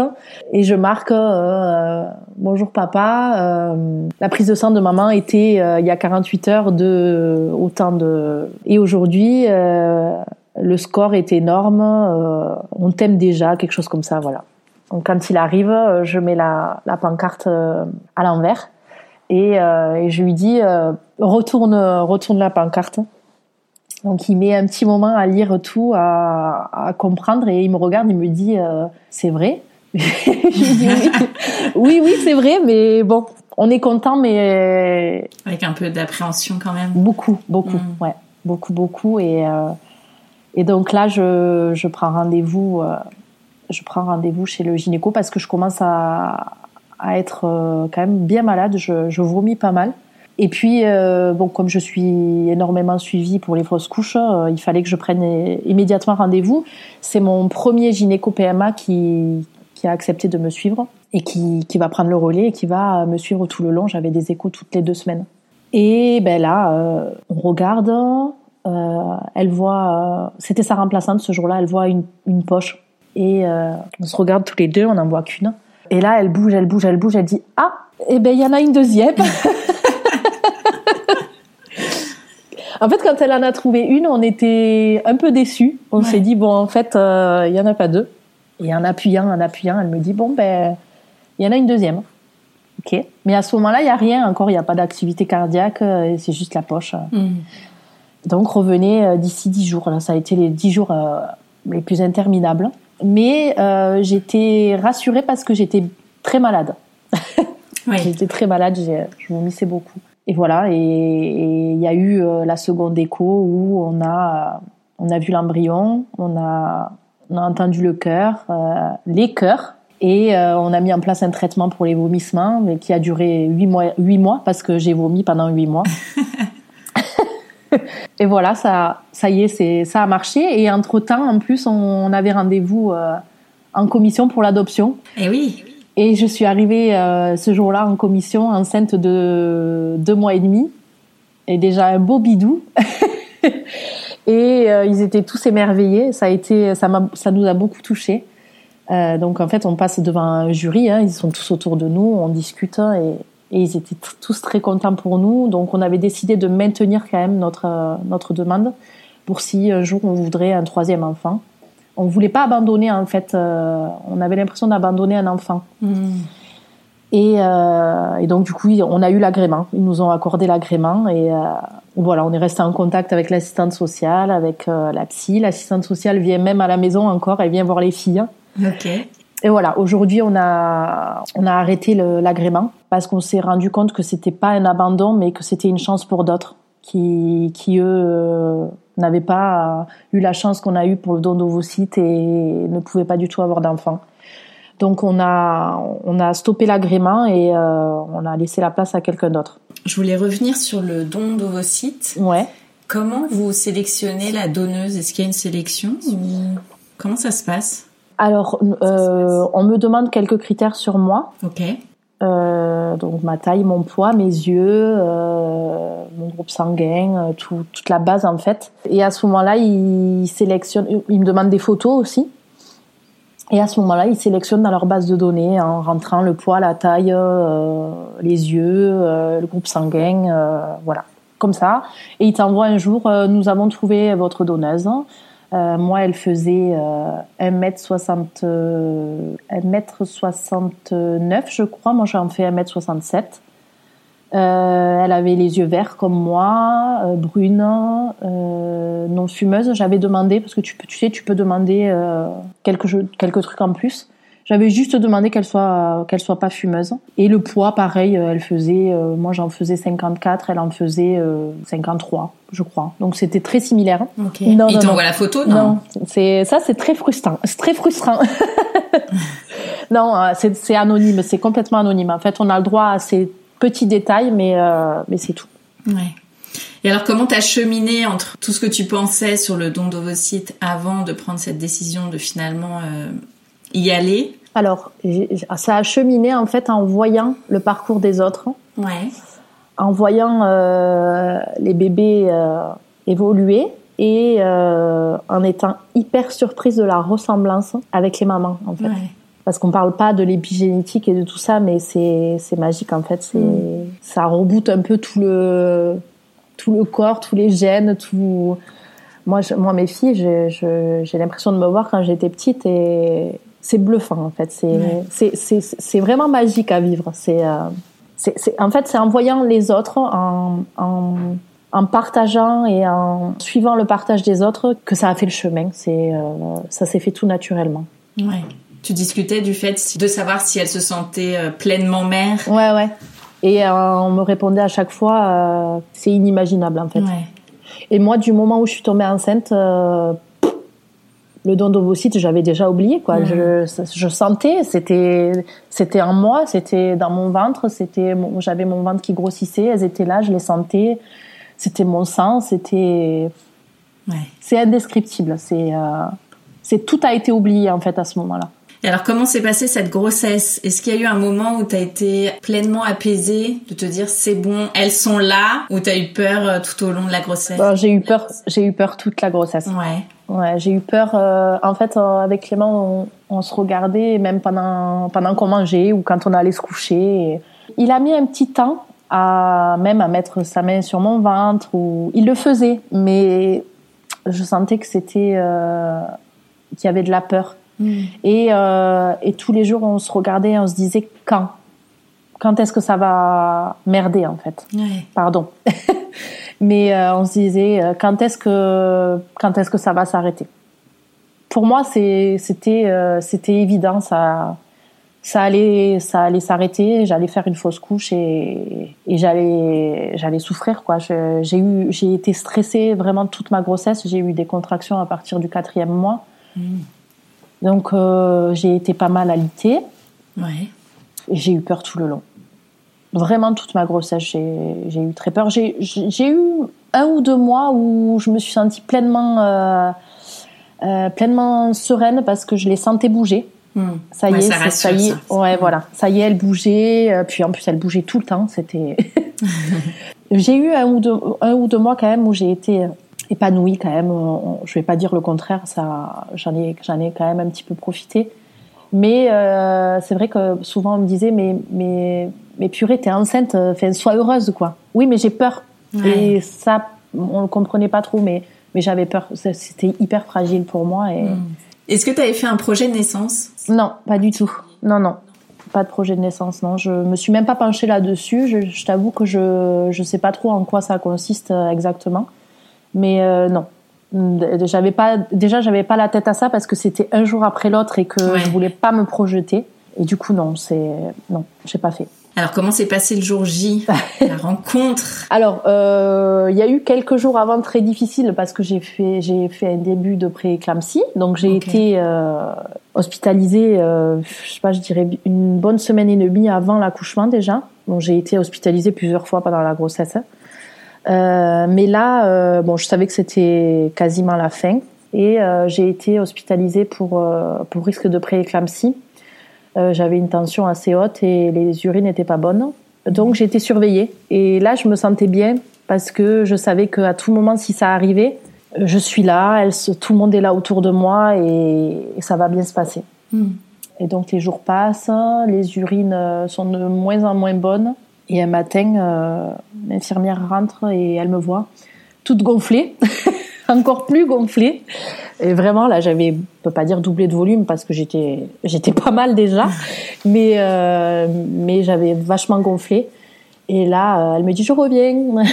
[SPEAKER 2] et je marque euh, Bonjour papa, euh, la prise de sang de maman était euh, il y a 48 heures de autant de... Et aujourd'hui, le score est énorme, on t'aime déjà, quelque chose comme ça, voilà. Donc quand il arrive, je mets la, la pancarte à l'envers et, euh, et je lui dis euh, retourne retourne la pancarte. Donc il met un petit moment à lire tout, à, à comprendre et il me regarde, il me dit euh, c'est vrai? je lui dis oui, oui, oui c'est vrai, mais bon, on est content, mais
[SPEAKER 3] Avec un peu d'appréhension quand même.
[SPEAKER 2] beaucoup, beaucoup,
[SPEAKER 3] Mm.
[SPEAKER 2] ouais, beaucoup, beaucoup et et donc là je je prends rendez-vous, euh, je prends rendez-vous chez le gynéco parce que je commence à à être euh, quand même bien malade, je, vomis pas mal. Et puis, euh, bon, comme je suis énormément suivie pour les fausses couches, euh, il fallait que je prenne immédiatement rendez-vous. C'est mon premier gynéco PMA qui, a accepté de me suivre et qui, va prendre le relais et qui va me suivre tout le long. J'avais des échos toutes les deux semaines. Et ben là, on regarde, elle voit, c'était sa remplaçante ce jour-là, elle voit une, une poche. Et on se regarde tous les deux, on n'en voit qu'une. Et là, elle bouge, elle bouge, elle bouge, elle dit Ah, eh ben il y en a une deuxième. en fait, quand elle en a trouvé une, on était un peu déçus. On
[SPEAKER 3] Ouais.
[SPEAKER 2] s'est dit Bon, en fait, euh, il y en a pas deux. Et en appuyant, en appuyant, elle me dit Bon, ben, il y en a une deuxième. Ok. Mais à ce moment-là, il y a rien encore, il n'y a pas d'activité cardiaque, euh, c'est juste la poche.
[SPEAKER 3] Hmm.
[SPEAKER 2] Donc revenez euh, d'ici dix jours. Là, ça a été les dix jours euh, les plus interminables. Mais euh, j'étais rassurée parce que j'étais très malade.
[SPEAKER 3] Oui.
[SPEAKER 2] J'étais très malade, je vomissais beaucoup. Et voilà, et il y a eu euh, la seconde écho où on a, on a vu l'embryon, on a, on a entendu le cœur, euh, les cœurs, et euh, on a mis en place un traitement pour les vomissements, mais qui a duré huit mois, huit mois parce que j'ai vomi pendant huit mois. et voilà, ça, ça y est, c'est, ça a marché. Et entre temps, en plus, on, on avait rendez-vous euh, en commission pour l'adoption.
[SPEAKER 3] Et oui.
[SPEAKER 2] Et je suis arrivée euh, ce jour-là en commission enceinte de deux mois et demi et déjà un beau bidou. et euh, ils étaient tous émerveillés. Ça a été, ça, m'a, ça nous a beaucoup touchés. Donc en fait, on passe devant un jury. Hein, ils sont tous autour de nous, on discute hein, et, et ils étaient tous très contents pour nous. Donc on avait décidé de maintenir quand même notre euh, notre demande pour si un jour on voudrait un troisième enfant. On voulait pas abandonner en fait. euh, on avait l'impression d'abandonner un enfant.
[SPEAKER 3] Hmm.
[SPEAKER 2] Et, euh, et donc du coup, on a eu l'agrément. Ils nous ont accordé l'agrément et euh, voilà, on est resté en contact avec l'assistante sociale, avec euh, la psy. L'assistante sociale vient même à la maison encore. Elle vient voir les filles.
[SPEAKER 3] Ok.
[SPEAKER 2] Et voilà, aujourd'hui, on a, on a arrêté l'agrément parce qu'on s'est rendu compte que c'était pas un abandon, mais que c'était une chance pour d'autres qui, qui eux, euh, n'avaient pas eu la chance qu'on a eue pour le don d'ovocytes et ne pouvaient pas du tout avoir d'enfants. Donc on a, on a stoppé l'agrément et euh, on a laissé la place à quelqu'un d'autre.
[SPEAKER 3] Je voulais revenir sur le don d'ovocytes.
[SPEAKER 2] Ouais.
[SPEAKER 3] Comment vous sélectionnez la donneuse? Est-ce qu'il y a une sélection ou comment ça se passe?
[SPEAKER 2] Alors, euh, on me demande quelques critères sur moi.
[SPEAKER 3] Ok.
[SPEAKER 2] Euh, donc ma taille, mon poids, mes yeux, euh, mon groupe sanguin, toute la base en fait. Et à ce moment-là, il sélectionne, il me demande des photos aussi. Et à ce moment-là, ils sélectionnent dans leur base de données en rentrant le poids, la taille, les yeux, le groupe sanguin, voilà, comme ça. Et ils t'envoient un jour, nous avons trouvé votre donneuse. Euh, moi, elle faisait euh, 1m60, euh, 1m69, je crois. Moi, j'en fais 1m67. Euh, elle avait les yeux verts comme moi, euh, brune, non fumeuse. J'avais demandé, parce que tu, peux, tu sais, tu peux demander quelques, quelques trucs en plus. J'avais juste demandé qu'elle soit qu'elle soit pas fumeuse. Et le poids, pareil, euh, elle faisait, euh, moi j'en faisais 54, elle en faisait 53, euh, je crois. Donc c'était très similaire.
[SPEAKER 3] Okay. Non, Il t'envoie la photo, non, non
[SPEAKER 2] c'est ça, c'est très frustrant. C'est très frustrant. non, c'est anonyme, c'est complètement anonyme. En fait, on a le droit à ces petits détails, mais mais c'est tout.
[SPEAKER 3] Ouais. Et alors, comment t'as cheminé entre tout ce que tu pensais sur le don d'ovocytes avant de prendre cette décision de finalement y aller?
[SPEAKER 2] Alors, ça a cheminé en fait en voyant le parcours des autres.
[SPEAKER 3] Ouais.
[SPEAKER 2] En voyant euh, les bébés euh, évoluer et euh, en étant hyper surprise de la ressemblance avec les mamans en fait. Parce qu'on parle pas de l'épigénétique et de tout ça, mais c'est magique en fait. C'est mm. ça reboot un peu tout le tout le corps, tous les gènes, tout. Moi, moi, mes filles, j'ai l'impression de me voir quand j'étais petite et, c'est bluffant en fait. C'est c'est vraiment magique à vivre. C'est euh, c'est en fait c'est en voyant les autres, en, en, en, partageant et en suivant le partage des autres que ça a fait le chemin. C'est euh, ça s'est fait tout naturellement.
[SPEAKER 3] Ouais. Tu discutais du fait de savoir si elle se sentait euh, pleinement mère.
[SPEAKER 2] Ouais ouais. Et on me répondait à chaque fois c'est inimaginable en fait.
[SPEAKER 3] Ouais.
[SPEAKER 2] Et moi du moment où je suis tombée enceinte le don d'ovocytes, j'avais déjà oublié quoi. Je, je, sentais, c'était c'était en moi, c'était dans mon ventre, c'était j'avais mon ventre qui grossissait, elles étaient là, je les sentais. C'était mon sang, c'était
[SPEAKER 3] ouais.
[SPEAKER 2] c'est indescriptible, c'est euh, c'est tout a été oublié en fait à ce moment-là.
[SPEAKER 3] Et alors comment s'est passée cette grossesse? Est-ce qu'il y a eu un moment où tu as été pleinement apaisée de te dire c'est bon, elles sont là ou tu as eu peur euh, tout au long de la grossesse?
[SPEAKER 2] J'ai eu peur, j'ai eu peur toute la grossesse.
[SPEAKER 3] Ouais.
[SPEAKER 2] Ouais, j'ai eu peur. Euh, en fait, euh, avec Clément, on, on, se regardait même pendant pendant qu'on mangeait ou quand on allait se coucher. Il a mis un petit temps à même à mettre sa main sur mon ventre ou il le faisait, mais je sentais que c'était euh, qu'il y avait de la peur. Mm. Et euh, et tous les jours, on se regardait, on se disait quand, quand est-ce que ça va merder en fait.
[SPEAKER 3] Ouais.
[SPEAKER 2] Pardon. Mais euh, on se disait euh, quand est-ce que quand est-ce que ça va s'arrêter? Pour moi, c'était euh, c'était évident, ça ça allait ça allait s'arrêter. J'allais faire une fausse couche et, et j'allais j'allais souffrir quoi. J'ai eu j'ai été stressée vraiment toute ma grossesse. J'ai eu des contractions à partir du quatrième mois.
[SPEAKER 3] Mmh.
[SPEAKER 2] Donc j'ai été pas mal alitée.
[SPEAKER 3] Ouais.
[SPEAKER 2] J'ai eu peur tout le long vraiment toute ma grossesse, j'ai eu très peur. J'ai eu un ou deux mois où je me suis sentie pleinement, euh, euh, pleinement sereine parce que je les sentais bouger.
[SPEAKER 3] Hmm.
[SPEAKER 2] Ça y est, ça, y est. Ouais, voilà. Ça y est, elle bougeait. Euh, puis en plus, elle bougeait tout le temps. C'était. j'ai eu un ou deux, un ou deux mois quand même où j'ai été épanouie quand même. Je vais pas dire le contraire. Ça, j'en ai, j'en ai quand même un petit peu profité. Mais euh, c'est vrai que souvent on me disait mais mais mais purée t'es enceinte, euh, enfin sois heureuse quoi. Oui mais j'ai peur. Et ça on le comprenait pas trop mais mais j'avais peur. C'était hyper fragile pour moi et. Hmm.
[SPEAKER 3] Est-ce que tu avais fait un projet de naissance?
[SPEAKER 2] Non, pas du tout. Non non, pas de projet de naissance. Non, je me suis même pas penchée là-dessus. Je, je t'avoue que je je sais pas trop en quoi ça consiste euh, exactement. Mais euh, non, J'avais pas, déjà, j'avais pas la tête à ça parce que c'était un jour après l'autre et que je voulais pas me projeter. Et du coup, non, c'est, non, j'ai pas fait.
[SPEAKER 3] Alors comment s'est passé le jour J, la rencontre?
[SPEAKER 2] Alors euh, il y a eu quelques jours avant très difficiles parce que j'ai fait j'ai fait un début de pré-éclampsie, donc j'ai été euh, hospitalisée, euh, je sais pas, je dirais une bonne semaine et demie avant l'accouchement déjà. Donc j'ai été hospitalisée plusieurs fois pendant la grossesse. Euh, mais là, euh, bon, je savais que c'était quasiment la fin et euh, j'ai été hospitalisée pour pour risque de pré-éclampsie euh, j'avais une tension assez haute et les urines n'étaient pas bonnes. Donc j'étais surveillée. Et là, je me sentais bien parce que je savais qu'à tout moment, si ça arrivait, je suis là, elle, tout le monde est là autour de moi et, ça va bien se passer. Hmm. Et donc les jours passent, les urines euh, sont de moins en moins bonnes. Et un matin, euh, l'infirmière rentre et elle me voit toute gonflée. encore plus gonflé. Et vraiment, là, j'avais, je peux pas dire doublé de volume parce que j'étais, j'étais pas mal déjà, mais euh, mais j'avais vachement gonflé. Et là, euh, elle me dit, je reviens.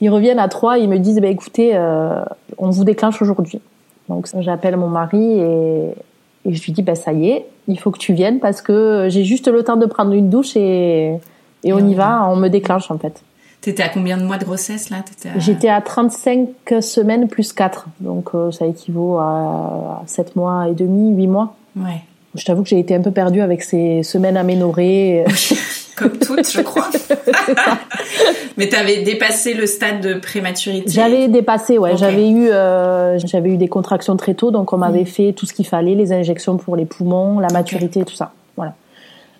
[SPEAKER 2] ils reviennent à trois, ils me disent, bah, écoutez, euh, on vous déclenche aujourd'hui. Donc j'appelle mon mari et, et je lui dis, bah, ça y est, il faut que tu viennes parce que j'ai juste le temps de prendre une douche et, et on y va, on me déclenche en fait.
[SPEAKER 3] T'étais à combien de mois de grossesse là?
[SPEAKER 2] J'étais à 35 semaines plus 4. Donc euh, ça équivaut à 7 mois et demi, 8 mois.
[SPEAKER 3] Ouais.
[SPEAKER 2] Je t'avoue que j'ai été un peu perdue avec ces semaines aménorées.
[SPEAKER 3] Comme toutes, je crois. Mais t'avais dépassé le stade de prématurité.
[SPEAKER 2] J'avais dépassé, ouais. J'avais eu, euh, j'avais eu des contractions très tôt, donc on m'avait mm. fait tout ce qu'il fallait, les injections pour les poumons, la maturité, et tout ça.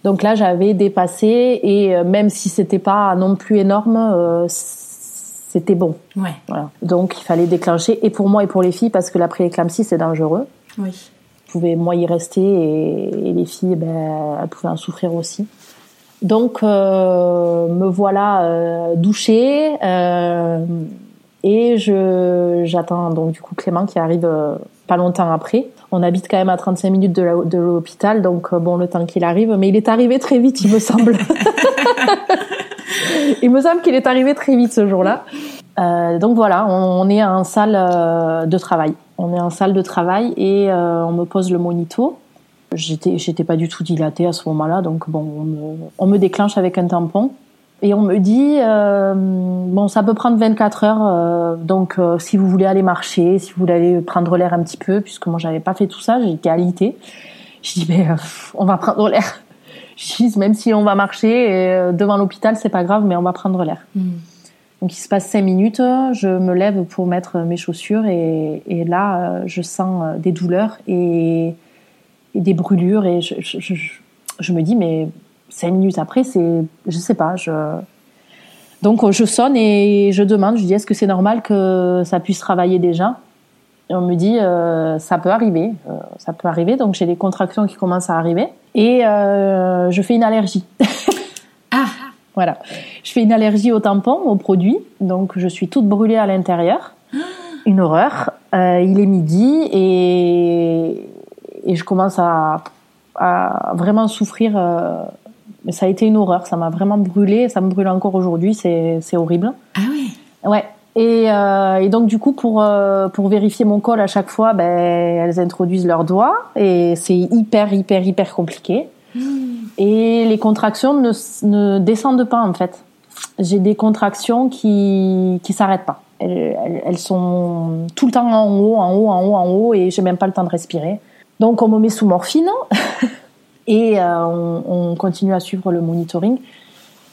[SPEAKER 2] Donc là, j'avais dépassé et euh, même si c'était pas non plus énorme, euh, c'était bon.
[SPEAKER 3] Ouais.
[SPEAKER 2] Voilà. Donc il fallait déclencher et pour moi et pour les filles parce que la pré-éclampsie c'est dangereux.
[SPEAKER 3] Oui.
[SPEAKER 2] Je pouvais moi y rester et, les filles, ben, elles pouvaient en souffrir aussi. Donc euh, me voilà euh, douchée euh, et je j'attends donc du coup Clément qui arrive pas longtemps après. On habite quand même à 35 minutes de l'hôpital, donc euh, bon, le temps qu'il arrive, mais il est arrivé très vite, il me semble. il me semble qu'il est arrivé très vite ce jour-là. Euh, donc voilà, on, est en salle euh, de travail. On est en salle de travail et on me pose le monito. J'étais, pas du tout dilatée à ce moment-là, donc bon, on me déclenche avec un tampon. Et on me dit, euh, bon, ça peut prendre 24 heures, euh, donc euh, si vous voulez aller marcher, si vous voulez aller prendre l'air un petit peu, puisque moi j'avais pas fait tout ça, j'étais alitée. Je dis, mais on va prendre l'air. Je dis, même si on va marcher devant l'hôpital, c'est pas grave, mais on va prendre l'air. Hmm. Donc il se passe cinq minutes, je me lève pour mettre mes chaussures et, et là je sens des douleurs et, et des brûlures et je, je, je, je me dis mais cinq minutes après, c'est, je sais pas, je. Donc je sonne et je demande, je dis est-ce que c'est normal que ça puisse travailler déjà? Et On me dit euh, ça peut arriver, euh, ça peut arriver. Donc j'ai des contractions qui commencent à arriver et euh, je fais une allergie.
[SPEAKER 3] ah.
[SPEAKER 2] Voilà, je fais une allergie au tampon, au produit, donc je suis toute brûlée à l'intérieur. Une horreur. il est midi et, et je commence à, à vraiment souffrir ça a été une horreur. Ça m'a vraiment brûlé. Ça me brûle encore aujourd'hui. C'est, c'est horrible.
[SPEAKER 3] Ah oui.
[SPEAKER 2] Ouais. Et, euh, et donc du coup pour euh, pour vérifier mon col à chaque fois, ben elles introduisent leurs doigts et c'est hyper hyper hyper compliqué. Hmm. Et les contractions ne, ne descendent pas en fait. J'ai des contractions qui qui s'arrêtent pas. Elles, elles, elles, sont tout le temps en haut, en haut, en haut, en haut et j'ai même pas le temps de respirer. Donc on me met sous morphine. Et euh, on, on, continue à suivre le monitoring.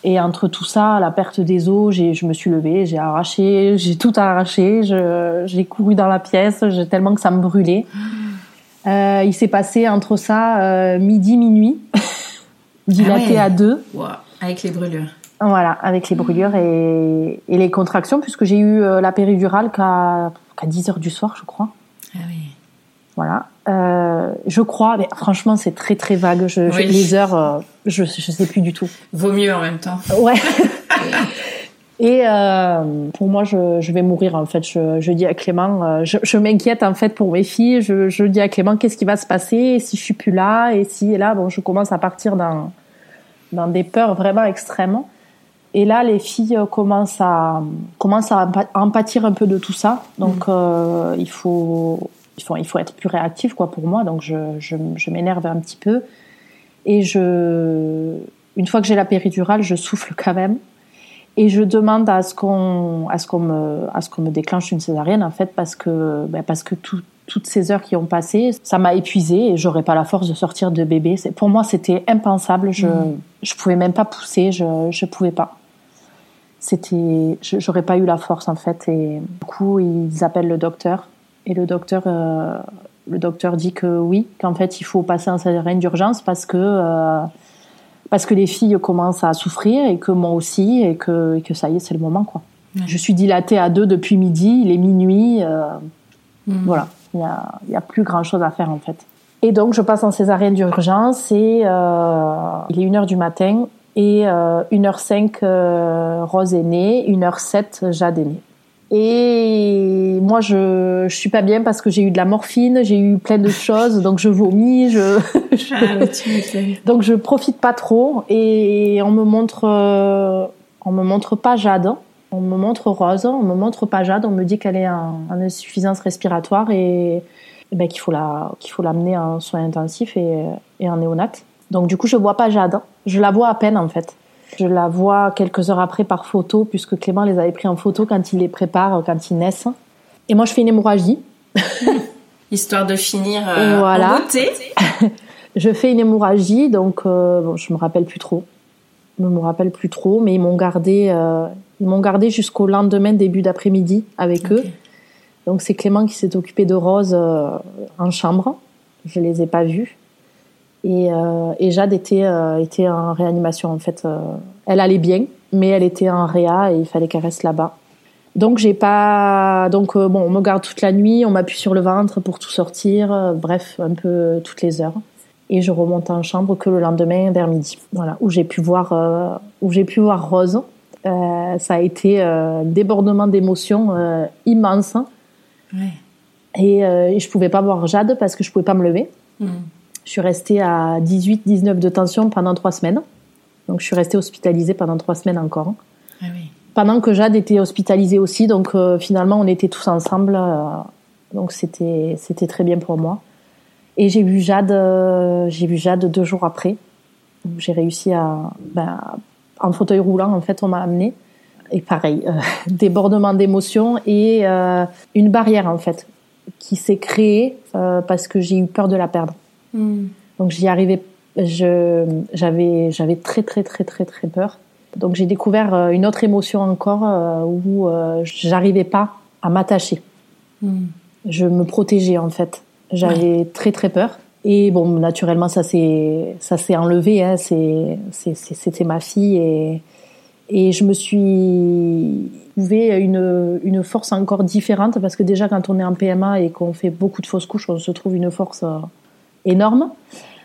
[SPEAKER 2] Et entre tout ça, la perte des os, je me suis levée, j'ai arraché, j'ai tout arraché, j'ai couru dans la pièce, tellement que ça me brûlait. Euh, il s'est passé entre ça euh, midi, minuit, dilaté ah à deux.
[SPEAKER 3] Avec les brûlures.
[SPEAKER 2] Voilà, avec les brûlures et, et les contractions, puisque j'ai eu la péridurale qu'à qu 10 heures du soir, je crois.
[SPEAKER 3] Ah oui.
[SPEAKER 2] Voilà. Euh, je crois, mais franchement, c'est très très vague. Je, les heures, euh, je je sais plus du tout.
[SPEAKER 3] Vaut mieux en même temps.
[SPEAKER 2] Ouais. Et euh, pour moi, je, je, vais mourir en fait. Je, je dis à Clément, je, je m'inquiète en fait pour mes filles. Je, je dis à Clément, qu'est-ce qui va se passer si je suis plus là? Et si et là, bon, je commence à partir dans dans des peurs vraiment extrêmes. Et là, les filles commencent à commencent à en pâtir un peu de tout ça. Donc, euh, il faut il faut il faut être plus réactif quoi pour moi. Donc, je je, je m'énerve un petit peu et je une fois que j'ai la péridurale, je souffle quand même et je demande à ce qu'on à ce qu'on me à ce qu'on me déclenche une césarienne en fait parce que ben parce que tout, toutes ces heures qui ont passé, ça m'a épuisée et j'aurais pas la force de sortir de bébé. Pour moi c'était impensable. Je mmh. je pouvais même pas pousser. Je je pouvais pas c'était j'aurais pas eu la force en fait et du coup ils appellent le docteur et le docteur euh, le docteur dit que oui qu'en fait il faut passer en césarienne d'urgence parce que euh, parce que les filles commencent à souffrir et que moi aussi et que, et que ça y est c'est le moment quoi ouais. je suis dilatée à deux depuis midi il est minuit euh, mmh. voilà il y a y a plus grand chose à faire en fait et donc je passe en césarienne d'urgence et il est une heure du matin et euh, 1h05 euh, Rose est née, 1h07 Jade est née. Et moi, je, je suis pas bien parce que j'ai eu de la morphine, j'ai eu plein de choses, donc je vomis, je, je ah, donc je profite pas trop. Et on me montre, euh, on me montre pas Jade, on me montre Rose, on me montre pas Jade, on me dit qu'elle est en, en, insuffisance respiratoire et, et ben, qu'il faut la, qu'il faut l'amener en soins intensifs et, et en néonat. Donc du coup, je vois pas Jade. Je la vois à peine en fait. Je la vois quelques heures après par photo, puisque Clément les avait pris en photo quand il les prépare, quand ils naissent. Et moi, je fais une hémorragie.
[SPEAKER 3] Histoire de finir euh, voilà. en beauté.
[SPEAKER 2] je fais une hémorragie, donc euh, bon, je me rappelle plus trop. Je me rappelle plus trop, mais ils m'ont gardé, euh, ils m'ont gardé jusqu'au lendemain, début d'après-midi, avec okay. eux. Donc c'est Clément qui s'est occupé de Rose en chambre. Je les ai pas vus. Et, euh, et, Jade était, euh, était en réanimation en fait. Euh, elle allait bien, mais elle était en réa et il fallait qu'elle reste là-bas. Donc j'ai pas, donc euh, bon, on me garde toute la nuit, on m'appuie sur le ventre pour tout sortir, euh, bref, un peu toutes les heures. Et je remonte en chambre que le lendemain vers midi, voilà, où j'ai pu voir, euh, où j'ai pu voir Rose. ça a été un débordement d'émotions immense.
[SPEAKER 3] Ouais.
[SPEAKER 2] Et, et, je pouvais pas voir Jade parce que je pouvais pas me lever.
[SPEAKER 3] Mmh.
[SPEAKER 2] Je suis restée à 18-19 de tension pendant trois semaines. Donc, je suis restée hospitalisée pendant trois semaines encore.
[SPEAKER 3] Ah oui.
[SPEAKER 2] Pendant que Jade était hospitalisée aussi. Donc, euh, finalement, on était tous ensemble. Euh, donc, c'était, c'était très bien pour moi. Et j'ai vu Jade, euh, j'ai vu Jade deux jours après. J'ai réussi à, ben, en fauteuil roulant, en fait, on m'a amené. Et pareil, débordement d'émotions et une barrière, en fait, qui s'est créée parce que j'ai eu peur de la perdre.
[SPEAKER 3] Mmh.
[SPEAKER 2] Donc j'y arrivais, j'avais, j'avais très très très très très peur. Donc j'ai découvert euh, une autre émotion encore euh, où euh, j'arrivais pas à m'attacher.
[SPEAKER 3] Mmh.
[SPEAKER 2] Je me protégeais en fait. J'avais ouais. très très peur. Et bon, naturellement ça s'est ça s'est enlevé. Hein. C'était ma fille et et je me suis trouvé une, une force encore différente parce que déjà quand on est en PMA et qu'on fait beaucoup de fausses couches, on se trouve une force énorme.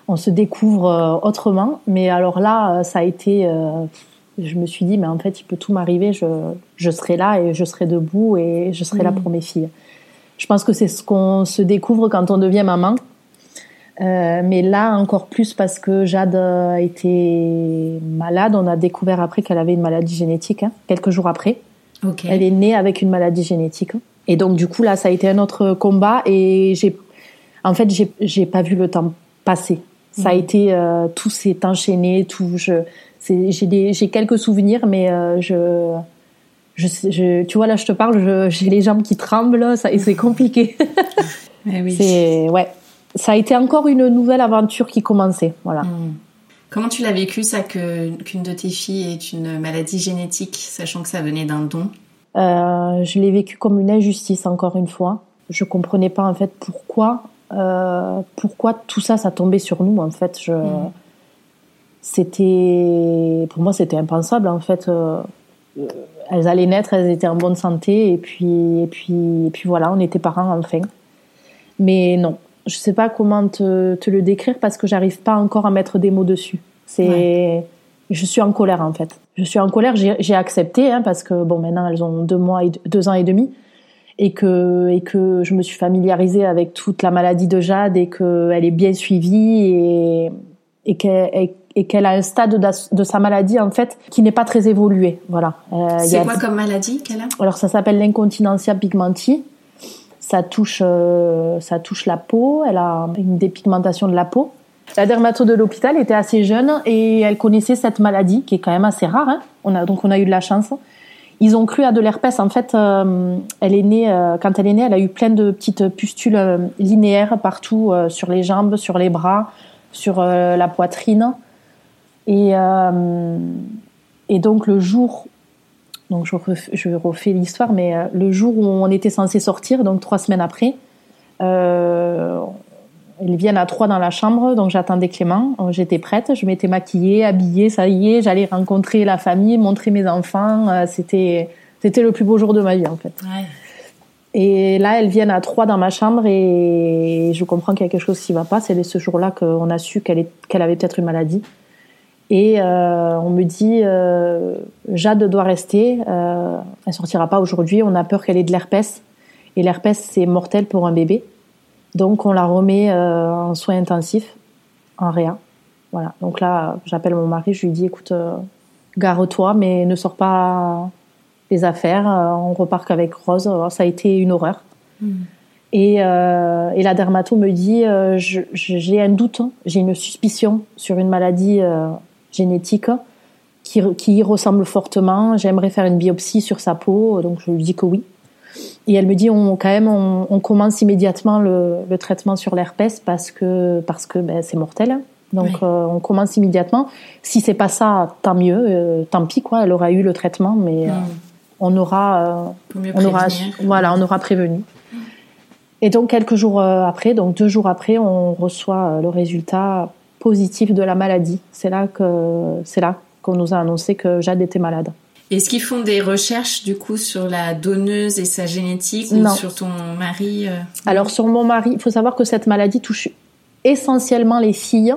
[SPEAKER 2] On se découvre euh, autrement. Mais alors là, euh, ça a été. Euh, je me suis dit, mais en fait, il peut tout m'arriver. Je, je serai là et je serai debout et je serai mmh. là pour mes filles. Je pense que c'est ce qu'on se découvre quand on devient maman. Euh, mais là encore plus parce que Jade a été malade. On a découvert après qu'elle avait une maladie génétique, hein, quelques jours après.
[SPEAKER 3] Okay.
[SPEAKER 2] Elle est née avec une maladie génétique. Et donc du coup là, ça a été un autre combat et j'ai en fait, j'ai, j'ai pas vu le temps passer. Ça a été euh, tout s'est enchaîné, tout. Je, c'est, j'ai des, j'ai quelques souvenirs, mais euh, je, je, je, tu vois là, je te parle, je, j'ai les jambes qui tremblent, ça, et c'est compliqué.
[SPEAKER 3] Eh oui.
[SPEAKER 2] C'est ouais, ça a été encore une nouvelle aventure qui commençait, voilà.
[SPEAKER 3] Mmh. Comment tu l'as vécu ça que qu'une de tes filles ait une maladie génétique, sachant que ça venait d'un don?
[SPEAKER 2] Euh, Je l'ai vécu comme une injustice encore une fois. Je comprenais pas en fait pourquoi euh, pourquoi tout ça, ça tombait sur nous en fait. Je, mmh. C'était, pour moi, c'était impensable en fait. Euh, elles allaient naître, elles étaient en bonne santé et puis et puis et puis voilà, on était parents enfin. Mais non, je sais pas comment te, te le décrire parce que j'arrive pas encore à mettre des mots dessus. C'est, ouais. je suis en colère en fait. Je suis en colère. J'ai accepté hein, parce que bon, maintenant elles ont deux mois et deux ans et demi et que et que je me suis familiarisée avec toute la maladie de Jade et qu'elle est bien suivie et et qu'elle et qu'elle a un stade de, sa maladie en fait qui n'est pas très évolué. Voilà.
[SPEAKER 3] Euh, c'est quoi comme maladie qu'elle a?
[SPEAKER 2] Alors ça s'appelle l'incontinentia pigmenti. Ça touche, euh, ça touche la peau. Elle a une dépigmentation de la peau. La dermato de l'hôpital était assez jeune et elle connaissait cette maladie qui est quand même assez rare. Hein. On a donc on a eu de la chance. Ils ont cru à de l'herpès. En fait, euh, elle est née quand elle est née, elle a eu plein de petites pustules linéaires partout sur les jambes, sur les bras, sur la poitrine. Et, euh, donc le jour, donc je refais, l'histoire, mais euh, le jour où on était censé sortir, donc trois semaines après, euh, ils viennent à trois dans la chambre, donc j'attendais Clément. J'étais prête, je m'étais maquillée, habillée, ça y est, j'allais rencontrer la famille, montrer mes enfants. C'était c'était le plus beau jour de ma vie en fait. Ouais. Et là, elles viennent à trois dans ma chambre et je comprends qu'il y a quelque chose qui va pas. C'est ce jour-là qu'on a su qu'elle qu'elle avait peut-être une maladie. Et euh, on me dit, euh, Jade doit rester, euh, elle sortira pas aujourd'hui, on a peur qu'elle ait de l'herpès. Et l'herpès, c'est mortel pour un bébé. Donc on la remet euh, en soins intensifs, en réa. Voilà. Donc là, j'appelle mon mari, je lui dis, écoute, euh, gare-toi, mais ne sors pas les affaires, on repart qu'avec Rose. ça a été une horreur. Hmm. Et, euh, et, la dermato me dit, j'ai un doute, j'ai une suspicion sur une maladie génétique qui, qui ressemble fortement. J'aimerais faire une biopsie sur sa peau, donc je lui dis que oui. Et elle me dit, on, quand même, on, on commence immédiatement le, le, traitement sur l'herpès parce que parce que ben, c'est mortel. Donc euh, on commence immédiatement. Si c'est pas ça, tant mieux, euh, tant pis quoi. Elle aura eu le traitement, mais euh, hmm. on aura, on aura, voilà, on aura prévenu. Et donc quelques jours après, donc deux jours après, on reçoit le résultat positif de la maladie. C'est là que c'est là qu'on nous a annoncé que Jade était malade.
[SPEAKER 3] Est-ce qu'ils font des recherches du coup sur la donneuse et sa génétique ou sur ton mari euh?
[SPEAKER 2] Alors sur mon mari, il faut savoir que cette maladie touche essentiellement les filles.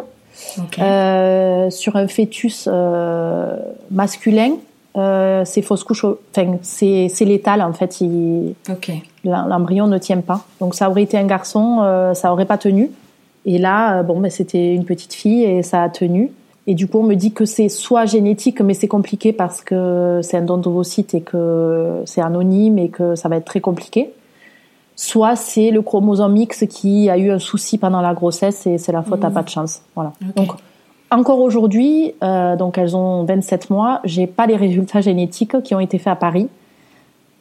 [SPEAKER 2] Euh, sur un fœtus euh, masculin, c'est fausse couche, enfin c'est létal en fait. L'embryon ne tient pas. Donc ça aurait été un garçon, ça aurait pas tenu. Et là, bon, ben, c'était une petite fille et ça a tenu. Et du coup, on me dit que c'est soit génétique, mais c'est compliqué parce que c'est un don d'ovocyte et que c'est anonyme et que ça va être très compliqué. Soit c'est le chromosome X qui a eu un souci pendant la grossesse et c'est la faute à mmh. pas de chance. Voilà. Donc, encore aujourd'hui, euh, donc elles ont 27 mois, j'ai pas les résultats génétiques qui ont été faits à Paris.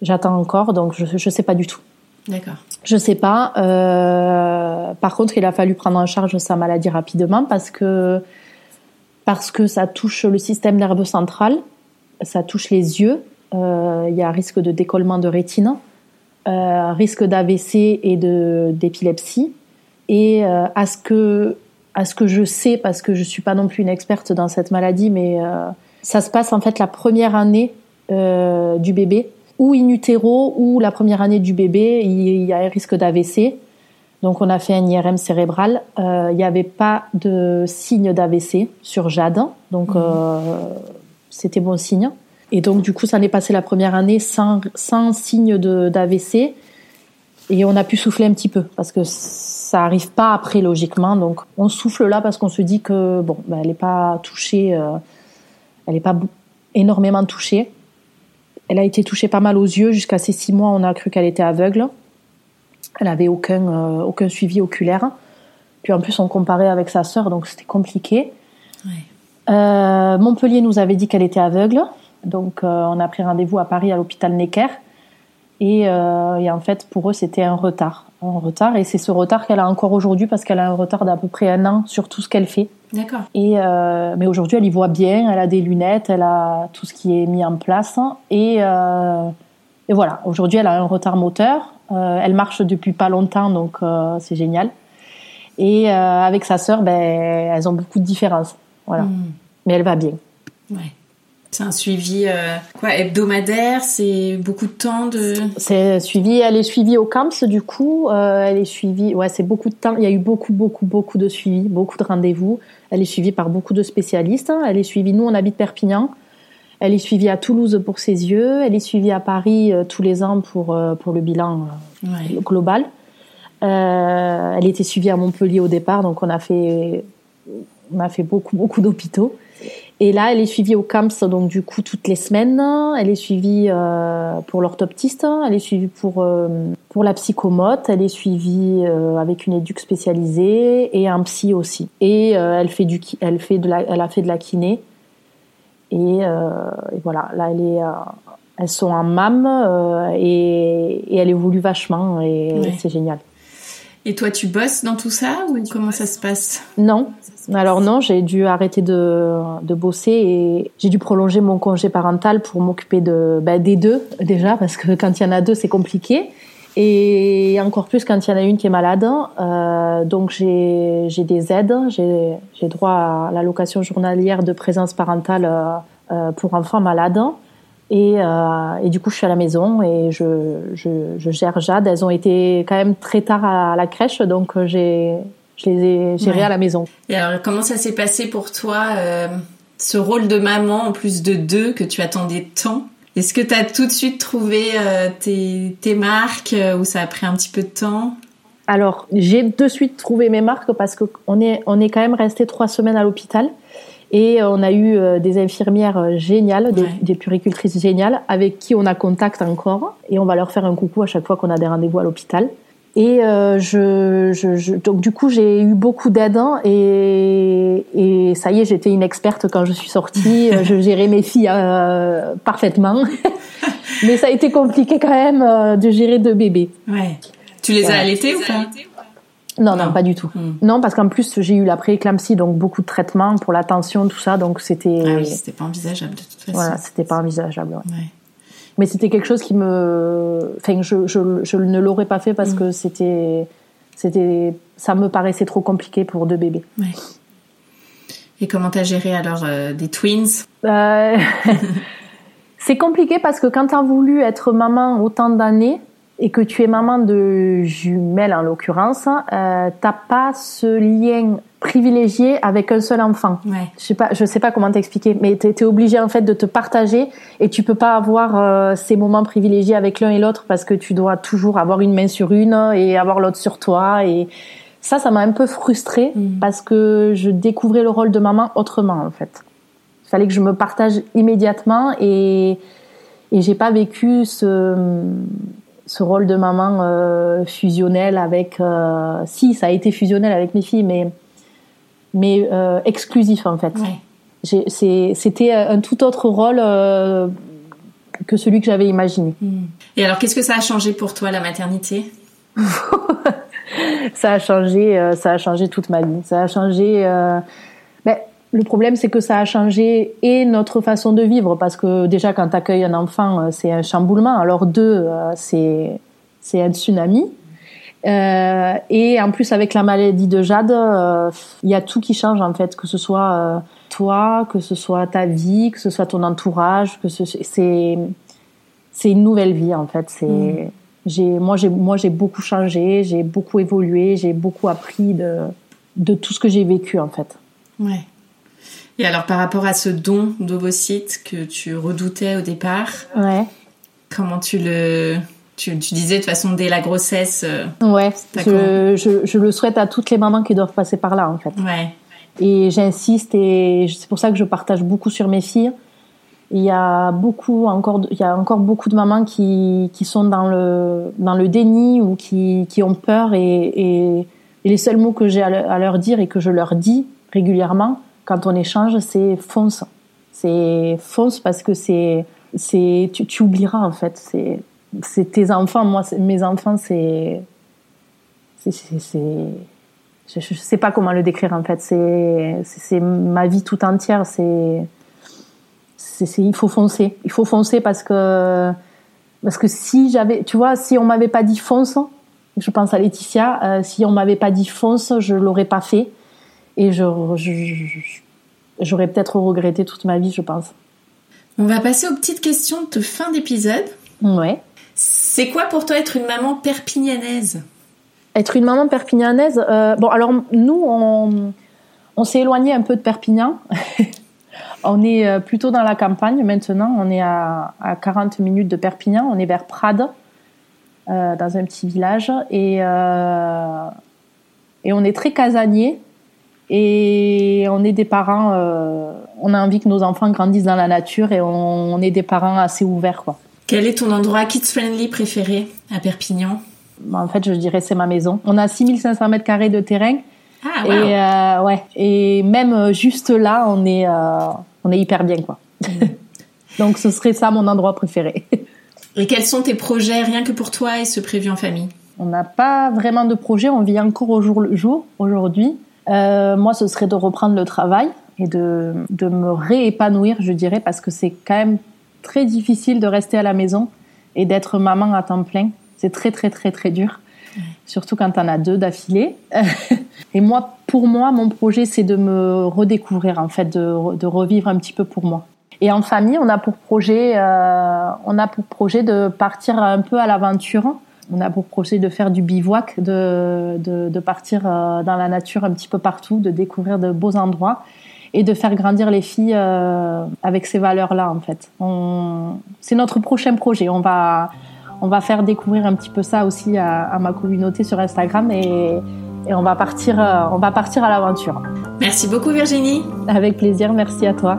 [SPEAKER 2] J'attends encore, donc je, je sais pas du tout.
[SPEAKER 3] D'accord.
[SPEAKER 2] Je sais pas. Euh, par contre, il a fallu prendre en charge sa maladie rapidement parce que parce que ça touche le système nerveux central, ça touche les yeux. Euh, il y a risque de décollement de rétine, euh, risque d'AVC et d'épilepsie. Et euh, à ce que à ce que je sais, parce que je suis pas non plus une experte dans cette maladie, mais euh, ça se passe en fait la première année du bébé ou in utero ou la première année du bébé, il y a un risque d'AVC. Donc on a fait un IRM cérébral. Euh, il n'y avait pas de signe d'AVC sur Jade, donc mhm. euh, c'était bon signe. Et donc du coup, ça n'est passé la première année sans, sans signe d'AVC. Et on a pu souffler un petit peu parce que ça arrive pas après logiquement. Donc on souffle là parce qu'on se dit que bon, ben, elle n'est pas touchée, euh, elle n'est pas énormément touchée. Elle a été touchée pas mal aux yeux. Jusqu'à ses six mois, on a cru qu'elle était aveugle. Elle avait aucun, euh, aucun suivi oculaire. Puis en plus, on comparait avec sa sœur, donc c'était compliqué. Euh, Montpellier nous avait dit qu'elle était aveugle. Donc euh, on a pris rendez-vous à Paris à l'hôpital Necker. Et, et, en fait, pour eux, c'était un retard. Un retard. Et c'est ce retard qu'elle a encore aujourd'hui parce qu'elle a un retard d'à peu près un an sur tout ce qu'elle fait.
[SPEAKER 3] D'accord.
[SPEAKER 2] Et euh, mais aujourd'hui, elle y voit bien. Elle a des lunettes, elle a tout ce qui est mis en place. Et, euh, et voilà. Aujourd'hui, elle a un retard moteur. Euh, elle marche depuis pas longtemps, donc euh, c'est génial. Et euh, avec sa sœur, ben, elles ont beaucoup de différences. Voilà. Hmm. Mais elle va bien.
[SPEAKER 3] Ouais. C'est un suivi euh, quoi hebdomadaire, c'est beaucoup de temps de.
[SPEAKER 2] C'est suivi, elle est suivie au camps du coup, euh, elle est suivie, ouais c'est beaucoup de temps. Il y a eu beaucoup beaucoup beaucoup de suivi, beaucoup de rendez-vous. Elle est suivie par beaucoup de spécialistes. Elle est suivie, nous on habite Perpignan. Elle est suivie à Toulouse pour ses yeux. Elle est suivie à Paris euh, tous les ans pour euh, pour le bilan ouais. global. elle était suivie à Montpellier au départ, donc on a fait on a fait beaucoup, beaucoup d'hôpitaux. Et là, elle est suivie au CAMS, donc du coup, toutes les semaines. Elle est suivie euh, pour l'orthoptiste, elle est suivie pour, euh, pour la psychomote, elle est suivie euh, avec une éduque spécialisée et un psy aussi. Et elle, fait du, elle, fait de la, elle a fait de la kiné. Et, et voilà, là, elle est, elles sont en MAM et, et, elle évolue vachement et c'est génial.
[SPEAKER 3] Et toi, tu bosses dans tout ça ou comment ça se passe?
[SPEAKER 2] Non. Alors non, j'ai dû arrêter de, de bosser et j'ai dû prolonger mon congé parental pour m'occuper de bah, des deux déjà parce que quand il y en a deux, c'est compliqué. Et encore plus quand il y en a une qui est malade. Euh, donc j'ai des aides, j'ai droit à l'allocation journalière de présence parentale euh, euh pour enfants malades. Et, euh, et, du coup, je suis à la maison et je, je, je, gère Jade. Elles ont été quand même très tard à la crèche, donc euh, j'ai, je les ai gérées à la maison.
[SPEAKER 3] Et alors, comment ça s'est passé pour toi, euh, ce rôle de maman en plus de deux que tu attendais tant? Est-ce que tu as tout de suite trouvé euh, tes, tes marques euh, ou ça a pris un petit peu de temps?
[SPEAKER 2] Alors, j'ai de suite trouvé mes marques parce qu'on est, on est quand même resté trois semaines à l'hôpital. Et on a eu euh, des infirmières euh, géniales, des, des, puricultrices géniales, avec qui on a contact encore. Et on va leur faire un coucou à chaque fois qu'on a des rendez-vous à l'hôpital. Et euh, je, je, je, donc du coup j'ai eu beaucoup hein, et, et ça y est j'étais une experte quand je suis sortie. je gérais mes filles euh, parfaitement, mais ça a été compliqué quand même de gérer deux bébés.
[SPEAKER 3] Ouais. Tu les as allaités ou pas?
[SPEAKER 2] Non, non, pas du tout. Hmm. Non, parce qu'en plus, j'ai eu la pré-éclampsie, donc beaucoup de traitements pour la tension, tout ça, donc c'était...
[SPEAKER 3] Ah oui, c'était pas envisageable de toute façon.
[SPEAKER 2] Voilà, c'était pas envisageable, ouais. ouais. Mais c'était quelque chose qui me... Enfin, je, je, je ne l'aurais pas fait parce hmm. que c'était... C'était... Ça me paraissait trop compliqué pour deux bébés.
[SPEAKER 3] Ouais. Et comment t'as géré alors euh, des twins?
[SPEAKER 2] Euh... C'est compliqué parce que quand t'as voulu être maman autant d'années, et que tu es maman de jumelles en l'occurrence, euh, t'as pas ce lien privilégié avec un seul enfant.
[SPEAKER 3] Ouais.
[SPEAKER 2] Je sais pas, je sais pas comment t'expliquer, mais t'es es obligé en fait de te partager et tu peux pas avoir euh, ces moments privilégiés avec l'un et l'autre parce que tu dois toujours avoir une main sur une et avoir l'autre sur toi et ça, ça m'a un peu frustrée mm. parce que je découvrais le rôle de maman autrement en fait. Il fallait que je me partage immédiatement et et j'ai pas vécu ce ce rôle de maman euh, fusionnel avec euh, si ça a été fusionnel avec mes filles mais mais euh, exclusif en fait
[SPEAKER 3] ouais.
[SPEAKER 2] c'était un tout autre rôle euh, que celui que j'avais imaginé
[SPEAKER 3] hmm. et alors qu'est-ce que ça a changé pour toi la maternité?
[SPEAKER 2] Ça a changé euh, ça a changé toute ma vie ça a changé ben, le problème, c'est que ça a changé et notre façon de vivre, parce que déjà, quand tu accueilles un enfant, c'est un chamboulement. Alors deux, c'est c'est un tsunami. Euh, et en plus, avec la maladie de Jade, euh, il y a tout qui change en fait, que ce soit euh, toi, que ce soit ta vie, que ce soit ton entourage, que ce c'est c'est une nouvelle vie en fait. C'est mmh. j'ai moi j'ai moi j'ai beaucoup changé, j'ai beaucoup évolué, j'ai beaucoup appris de de tout ce que j'ai vécu en fait.
[SPEAKER 3] Ouais. Et alors par rapport à ce don d'ovocytes que tu redoutais au départ,
[SPEAKER 2] ouais.
[SPEAKER 3] comment tu le... Tu, tu disais de toute façon dès la grossesse. Euh,
[SPEAKER 2] ouais, je, je, je, le souhaite à toutes les mamans qui doivent passer par là en fait.
[SPEAKER 3] Ouais.
[SPEAKER 2] Et j'insiste et c'est pour ça que je partage beaucoup sur mes filles. Il y a beaucoup encore, il y a encore beaucoup de mamans qui, qui sont dans le dans le déni ou qui, qui ont peur et, et, et les seuls mots que j'ai à leur dire et que je leur dis régulièrement, quand on échange, c'est fonce. C'est fonce parce que c'est, c'est, tu, tu, oublieras en fait. C'est, c'est tes enfants. Moi, mes enfants, c'est, je, je sais pas comment le décrire en fait. C'est, ma vie tout entière. C'est, il faut foncer. Il faut foncer parce que, parce que si j'avais, tu vois, si on m'avait pas dit fonce, je pense à Laetitia, euh, si on m'avait pas dit fonce, je l'aurais pas fait et je, j'aurais peut-être regretté toute ma vie, je pense.
[SPEAKER 3] On va passer aux petites questions de fin d'épisode.
[SPEAKER 2] Ouais.
[SPEAKER 3] C'est quoi pour toi être une maman perpignanaise
[SPEAKER 2] Être une maman perpignanaise euh, Bon, alors nous, on, on s'est éloigné un peu de Perpignan. on est euh, plutôt dans la campagne maintenant. On est à, à 40 minutes de Perpignan. On est vers Prades, euh, dans un petit village. Et, euh, et on est très casanier. Et on est des parents, euh, on a envie que nos enfants grandissent dans la nature et on, est des parents assez ouverts. Quoi.
[SPEAKER 3] Quel est ton endroit kids-friendly préféré à Perpignan?
[SPEAKER 2] Bah, En fait, je dirais c'est ma maison. On a 6500 mètres carrés de terrain.
[SPEAKER 3] Ah,
[SPEAKER 2] wow. Et euh, ouais, et même euh, juste là, on est, euh, on est hyper bien, quoi. Donc, ce serait ça mon endroit préféré.
[SPEAKER 3] et quels sont tes projets, rien que pour toi et ce prévu en famille?
[SPEAKER 2] On n'a pas vraiment de projet, on vit encore au jour le jour aujourd'hui. Euh, moi, ce serait de reprendre le travail et de, de me réépanouir, je dirais, parce que c'est quand même très difficile de rester à la maison et d'être maman à temps plein. C'est très, très, très, très dur. Surtout quand t'en as deux d'affilée. et moi, pour moi, mon projet, c'est de me redécouvrir, en fait, de, de, revivre un petit peu pour moi. Et en famille, on a pour projet, euh, on a pour projet de partir un peu à l'aventure on a pour projet de faire du bivouac, de, de, de partir euh, dans la nature un petit peu partout, de découvrir de beaux endroits et de faire grandir les filles euh, avec ces valeurs-là en fait. C'est notre prochain projet. On va, on va faire découvrir un petit peu ça aussi à, à ma communauté sur Instagram et, et on va partir, euh, on va partir à l'aventure.
[SPEAKER 3] Merci beaucoup Virginie.
[SPEAKER 2] Avec plaisir, merci à toi.